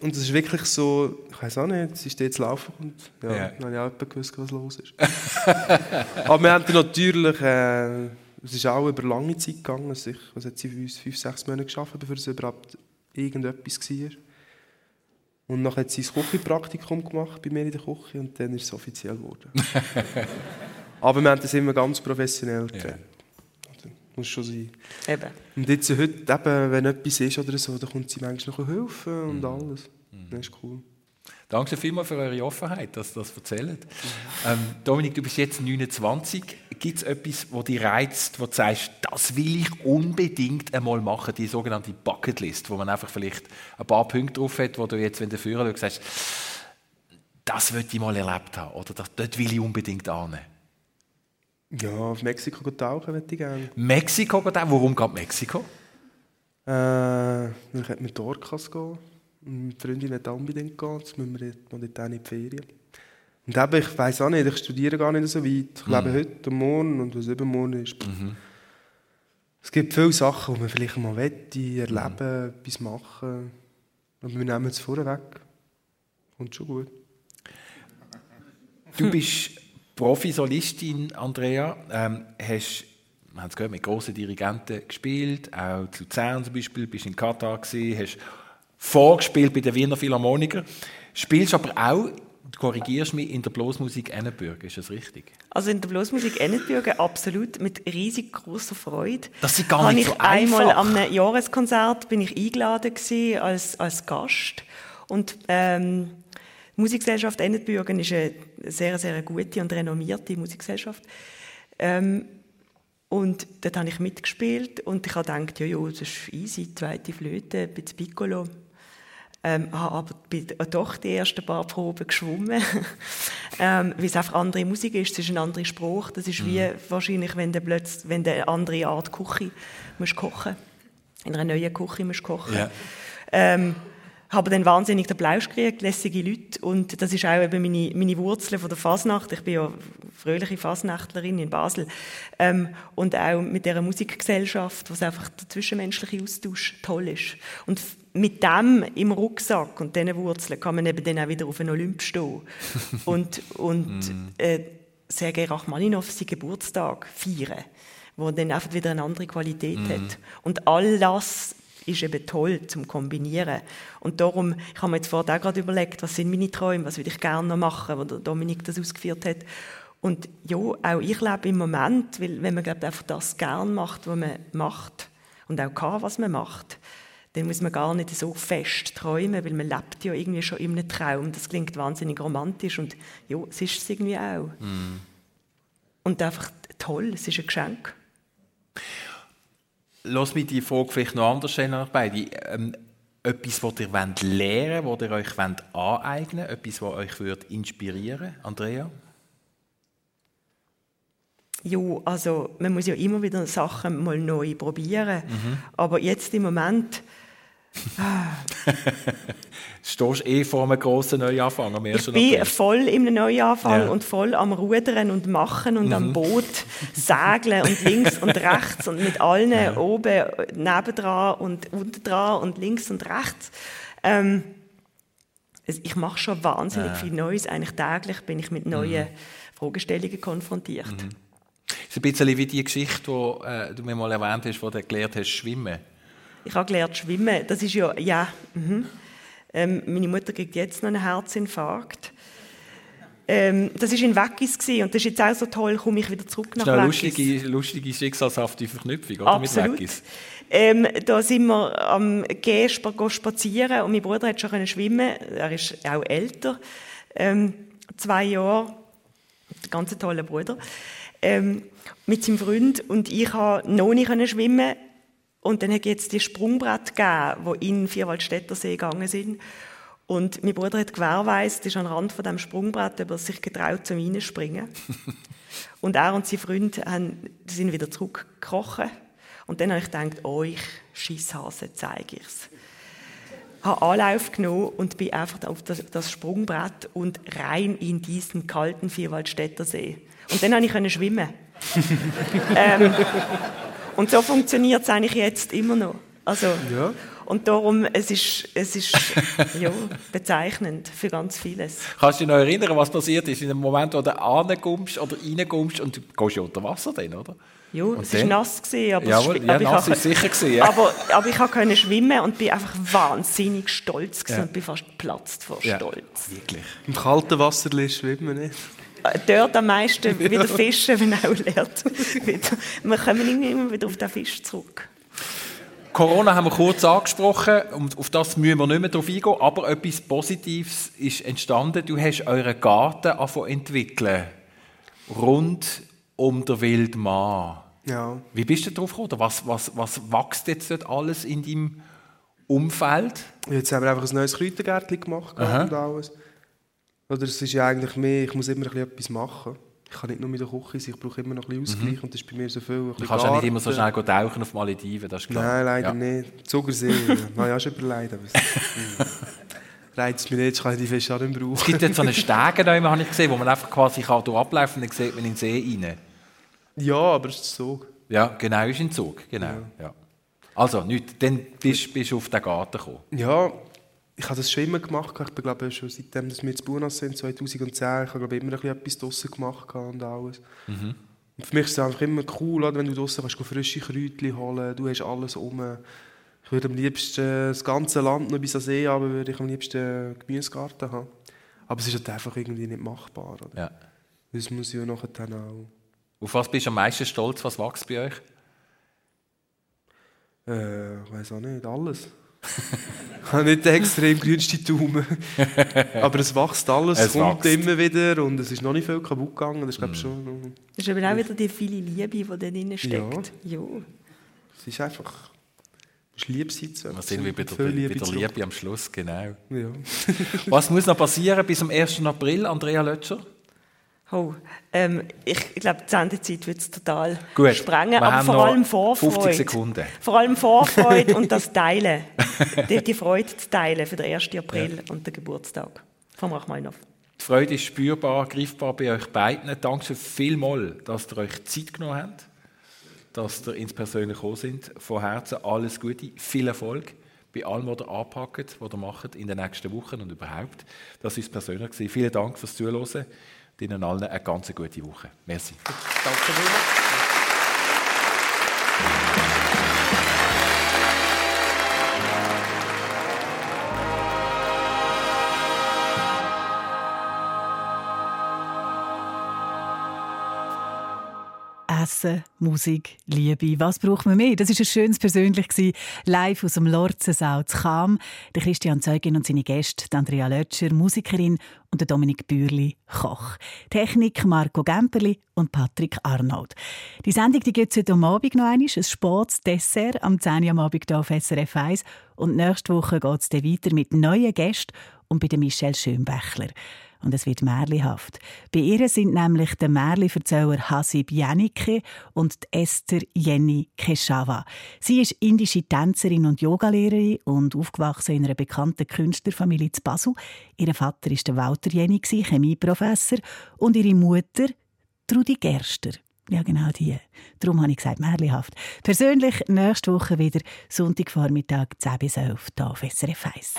Und es ist wirklich so, ich weiß auch nicht, sie ist jetzt laufen und ja, Ja. dann habe ich auch gewusst, was los ist. Aber wir haben natürlich, äh, es ist auch über lange Zeit gegangen, also ich, was hat sie für uns, fünf, sechs Monate geschafft, bevor es überhaupt irgendetwas war. Und dann hat sie das Küchenpraktikum gemacht bei mir in der Küche und dann ist es offiziell geworden. Aber wir haben das immer ganz professionell getrennt. Also, muss schon sein. Eben. Und jetzt heute, eben, wenn etwas ist oder so, dann kommt sie manchmal noch helfen und alles. Das ist cool. Danke vielmals für eure Offenheit, dass ihr das erzählt. Ähm, Dominik, du bist jetzt 29. Gibt es etwas, das dich reizt, wo du sagst, das will ich unbedingt einmal machen, die sogenannte Bucketlist, wo man einfach vielleicht ein paar Punkte drauf hat, wo du jetzt, wenn du führen schaust, sagst, das will ich mal erlebt haben oder das, dort will ich unbedingt an. Ja, auf Mexiko tauchen würde ich gerne. Mexiko geht auch. Warum geht Mexiko? Äh, dann könnte mit Orcas gehen. Meine Freundin will unbedingt gehen, jetzt müssen wir dort auch in die Ferien. Und eben, ich weiss auch nicht, ich studiere gar nicht so weit. Ich lebe heute und morgen und was übermorgen ist. Es gibt viele Sachen, die man vielleicht mal wette, erleben, etwas machen. Aber wir nehmen es vorweg. Kommt schon gut. Du bist Profisolistin, Andrea. Ähm, hast, wir haben es gehört, mit grossen Dirigenten gespielt, auch zu Luzern zum Beispiel, bist in Katar gewesen, hast vorgespielt bei den Wiener Philharmonikern, spielst aber auch, korrigierst mich, in der Blasmusik Ennenbürg, ist das richtig? Also in der Blasmusik Ennetbürgen absolut mit riesig großer Freude. Das ist gar nicht ich so einmal einfach. an einem Jahreskonzert bin ich eingeladen gewesen als, als Gast und ähm, die Musikgesellschaft Ennetbürgen ist eine sehr sehr gute und renommierte Musikgesellschaft. Ähm, und dort habe ich mitgespielt und ich habe gedacht, ja, ja, das ist easy, zweite Flöte, ein bisschen Piccolo. Ähm, habe aber bin doch die ersten paar Proben geschwommen, ähm, weil es einfach andere Musik ist, es ist ein anderer Spruch. Das ist wie wahrscheinlich, wenn du plötzlich, wenn du eine andere Art Küche musst kochen, in einer neuen Küche musst kochen. Ja. Ähm, habe dann wahnsinnig den Plausch gekriegt, lässige Leute. Und das ist auch eben meine, meine Wurzeln von der Fasnacht. Ich bin ja fröhliche Fasnachtlerin in Basel. Ähm, und auch mit dieser Musikgesellschaft, wo einfach der zwischenmenschliche Austausch toll ist. Und mit dem im Rucksack und diesen Wurzeln kann man eben dann auch wieder auf einen Olymp stehen. und und Mhm. äh, Sergei Rachmaninov seinen Geburtstag feiern, wo dann einfach wieder eine andere Qualität Mhm. hat. Und all das ist eben toll zum Kombinieren. Und darum, ich habe mir jetzt vorher auch gerade überlegt, was sind meine Träume, was würde ich gerne noch machen, wo Dominik das ausgeführt hat. Und ja, auch ich lebe im Moment, weil wenn man glaubt, einfach das gern macht, was man macht und auch kann, was man macht, dann muss man gar nicht so fest träumen, weil man lebt ja irgendwie schon in einem Traum. Das klingt wahnsinnig romantisch und ja, es ist es irgendwie auch. Und einfach toll, es ist ein Geschenk. Lass mich die Frage vielleicht noch anders stellen an euch beide. Ähm, etwas, was ihr wollt lernen wollt, was ihr euch wollt aneignen wollt, etwas, was euch würde inspirieren Andrea? Ja, also man muss ja immer wieder Sachen mal neu probieren. Aber jetzt im Moment, Stehst eh vor einem grossen Neuanfang am 1. ich bin April? voll im Neuanfang Ja. und voll am Rudern und Machen und am Boot segeln und links und rechts und mit allen oben, nebendran und unten dran und links und rechts. Ähm, es- ich mache schon wahnsinnig viel Neues. Eigentlich täglich bin ich mit neuen Fragestellungen konfrontiert. Das ist ein bisschen wie die Geschichte, die äh, du mir mal erwähnt hast, wo du gelernt hast, schwimmen. Ich habe gelernt schwimmen. Das ist ja, ja. Mhm. Ähm, meine Mutter kriegt jetzt noch einen Herzinfarkt. Ähm, das war in Weggis und das ist jetzt auch so toll, komme ich wieder zurück Das nach ist eine Weggis. lustige, lustige schicksalshafte Verknüpfung, oder? Absolut. Mit Weggis. Ähm, da sind wir am Gehen spazieren und mein Bruder hat schon können schwimmen. Er ist auch älter, ähm, zwei Jahre, ein ganz toller Bruder, ähm, mit seinem Freund und ich habe noch nicht können schwimmen und dann hat jetzt die Sprungbrett gegeben, die in den Vierwaldstättersee gegangen sind. Und mein Bruder hat gewährweist, ist am Rand von dem Sprungbrett, ob er sich getraut zum Reinspringen. Und er und sein Freund haben, sind wieder zurückgekrochen. Und dann habe ich gedacht, euch Schisshase zeige ich's. Habe Anlauf genommen und bin einfach auf das, das Sprungbrett und rein in diesen kalten Vierwaldstätter See. Und dann konnte ich schwimmen. ähm, und so funktioniert es eigentlich jetzt immer noch. Also, Ja. Und darum, es ist, es ist ja, bezeichnend für ganz vieles. Kannst du dich noch erinnern, was passiert ist in dem Moment, wo du ankommst oder reinkommst und du gehst ja unter Wasser dann, oder? Ja, es dann? war nass, gewesen, aber, Jawohl, es, ja, aber, nass ich ist sicher gewesen, ja. aber, aber ich konnte schwimmen und bin einfach wahnsinnig stolz gewesen Ja. und bin fast geplatzt vor Ja. Stolz. Wirklich. Im kalten Wasser lässt schwimmen nicht. Dort am meisten wieder fischen, wenn auch lernt. Wir kommen immer wieder auf den Fisch zurück. Corona haben wir kurz angesprochen und auf das müssen wir nicht mehr drauf eingehen, aber etwas Positives ist entstanden. Du hast euren Garten entwickeln, rund um den Wildmann. Ja. Wie bist du darauf gekommen? Oder was, was, was wächst jetzt dort alles in deinem Umfeld? Jetzt haben wir einfach ein neues Kräutergärtchen gemacht und alles. Oder es ist ja eigentlich mehr, ich muss immer ein bisschen etwas machen. Ich kann nicht nur mit der Küche sein, ich brauche immer noch ein bisschen Ausgleich und das ist bei mir so viel. ein Du kannst ja nicht immer so schnell tauchen auf Malediven, das ist klar. Nein, leider Ja. nicht. Zuckersee, auch schon überlegt. Aber es reizt mich nicht, jetzt kann ich die Fische auch nicht Es brauchen. gibt dort so einen Stege, da habe ich gesehen, wo man einfach quasi kann ablaufen und dann sieht man in den See rein. Ja, aber es ist so. Ja, genau, ist ein Zug. Genau, ja. Also, nicht, dann bist bist du auf den Garten gekommen. Ja, ich habe das schon immer gemacht. Ich bin, glaube schon seitdem dass wir jetzt Buenos sind, 2010, ich habe glaube ich, immer ein bisschen etwas draussen gemacht und alles. Und für mich ist es einfach immer cool, oder, wenn du draussen kannst, frische Kräutchen holen, du hast alles um. Ich würde am liebsten das ganze Land noch bis an den See aber würde ich am liebsten einen Gemüsegarten haben. Aber es ist halt einfach irgendwie nicht machbar. Oder? Ja. Das muss ja nachher dann auch... Auf was bist du am meisten stolz? Was wächst bei euch? Äh, ich weiß auch nicht, alles. Ich habe nicht den extrem grünsten Daumen. Aber es wächst alles, Es kommt wächst. immer wieder und es ist noch nicht viel kaputt gegangen. Das ist, glaube ich, schon... Das ist eben auch wieder die viele Liebe, die da drin steckt. Ja. Es ist einfach... Es ist Liebseits. Wir sind wie bei der, Viel bei der. Liebe am Schluss, genau. Ja. Was muss noch passieren bis am 1. April, Andrea Lötscher? Oh, ähm, ich, glaube, die Sendezeit wird es total Gut, sprengen. Aber vor allem Vorfreude. 50 Sekunden. Vor allem Vorfreude und das Teilen. Die, die Freude zu teilen für den 1. April und den Geburtstag von Rachmaninoff. Die Freude ist spürbar, greifbar bei euch beiden. Danke vielmals, dass ihr euch Zeit genommen habt, dass ihr ins Persönliche gekommen sind. Von Herzen alles Gute, viel Erfolg bei allem, was ihr anpackt, was ihr macht in den nächsten Wochen und überhaupt. Das ist persönlich. Vielen Dank fürs Zuhören Ihnen allen eine ganz gute Woche. Merci. Danke vielmals. Essen, Musik, Liebe. Was braucht man mehr? Das ist ein schönes persönlich live aus dem Lorzensaal zu Cham. Der Christian Zeugin und seine Gäste, Andrea Lötscher, Musikerin und der Dominik Bürli, Koch. Technik Marco Gemperli und Patrick Arnold. Die Sendung die gibt es heute Abend noch einmal, ein Sportsdessert am 10 Uhr am Abend hier auf SRF 1. Und nächste Woche geht es dann weiter mit neuen Gästen und bei der Michelle Schönbächler und es wird märlihaft. Bei ihr sind nämlich der Märli-Erzähler Hasib Janicke und Esther Jenny Keshawa. Sie ist indische Tänzerin und Yogalehrerin und aufgewachsen in einer bekannten Künstlerfamilie zu Basel. Ihr Vater ist der Walter Jenny, Chemieprofessor, und ihre Mutter Trudi Gerster. Ja, genau die. Darum habe ich gesagt, märlihaft. Persönlich nächste Woche wieder Sonntagvormittag 10 bis 11 hier auf SRF 1.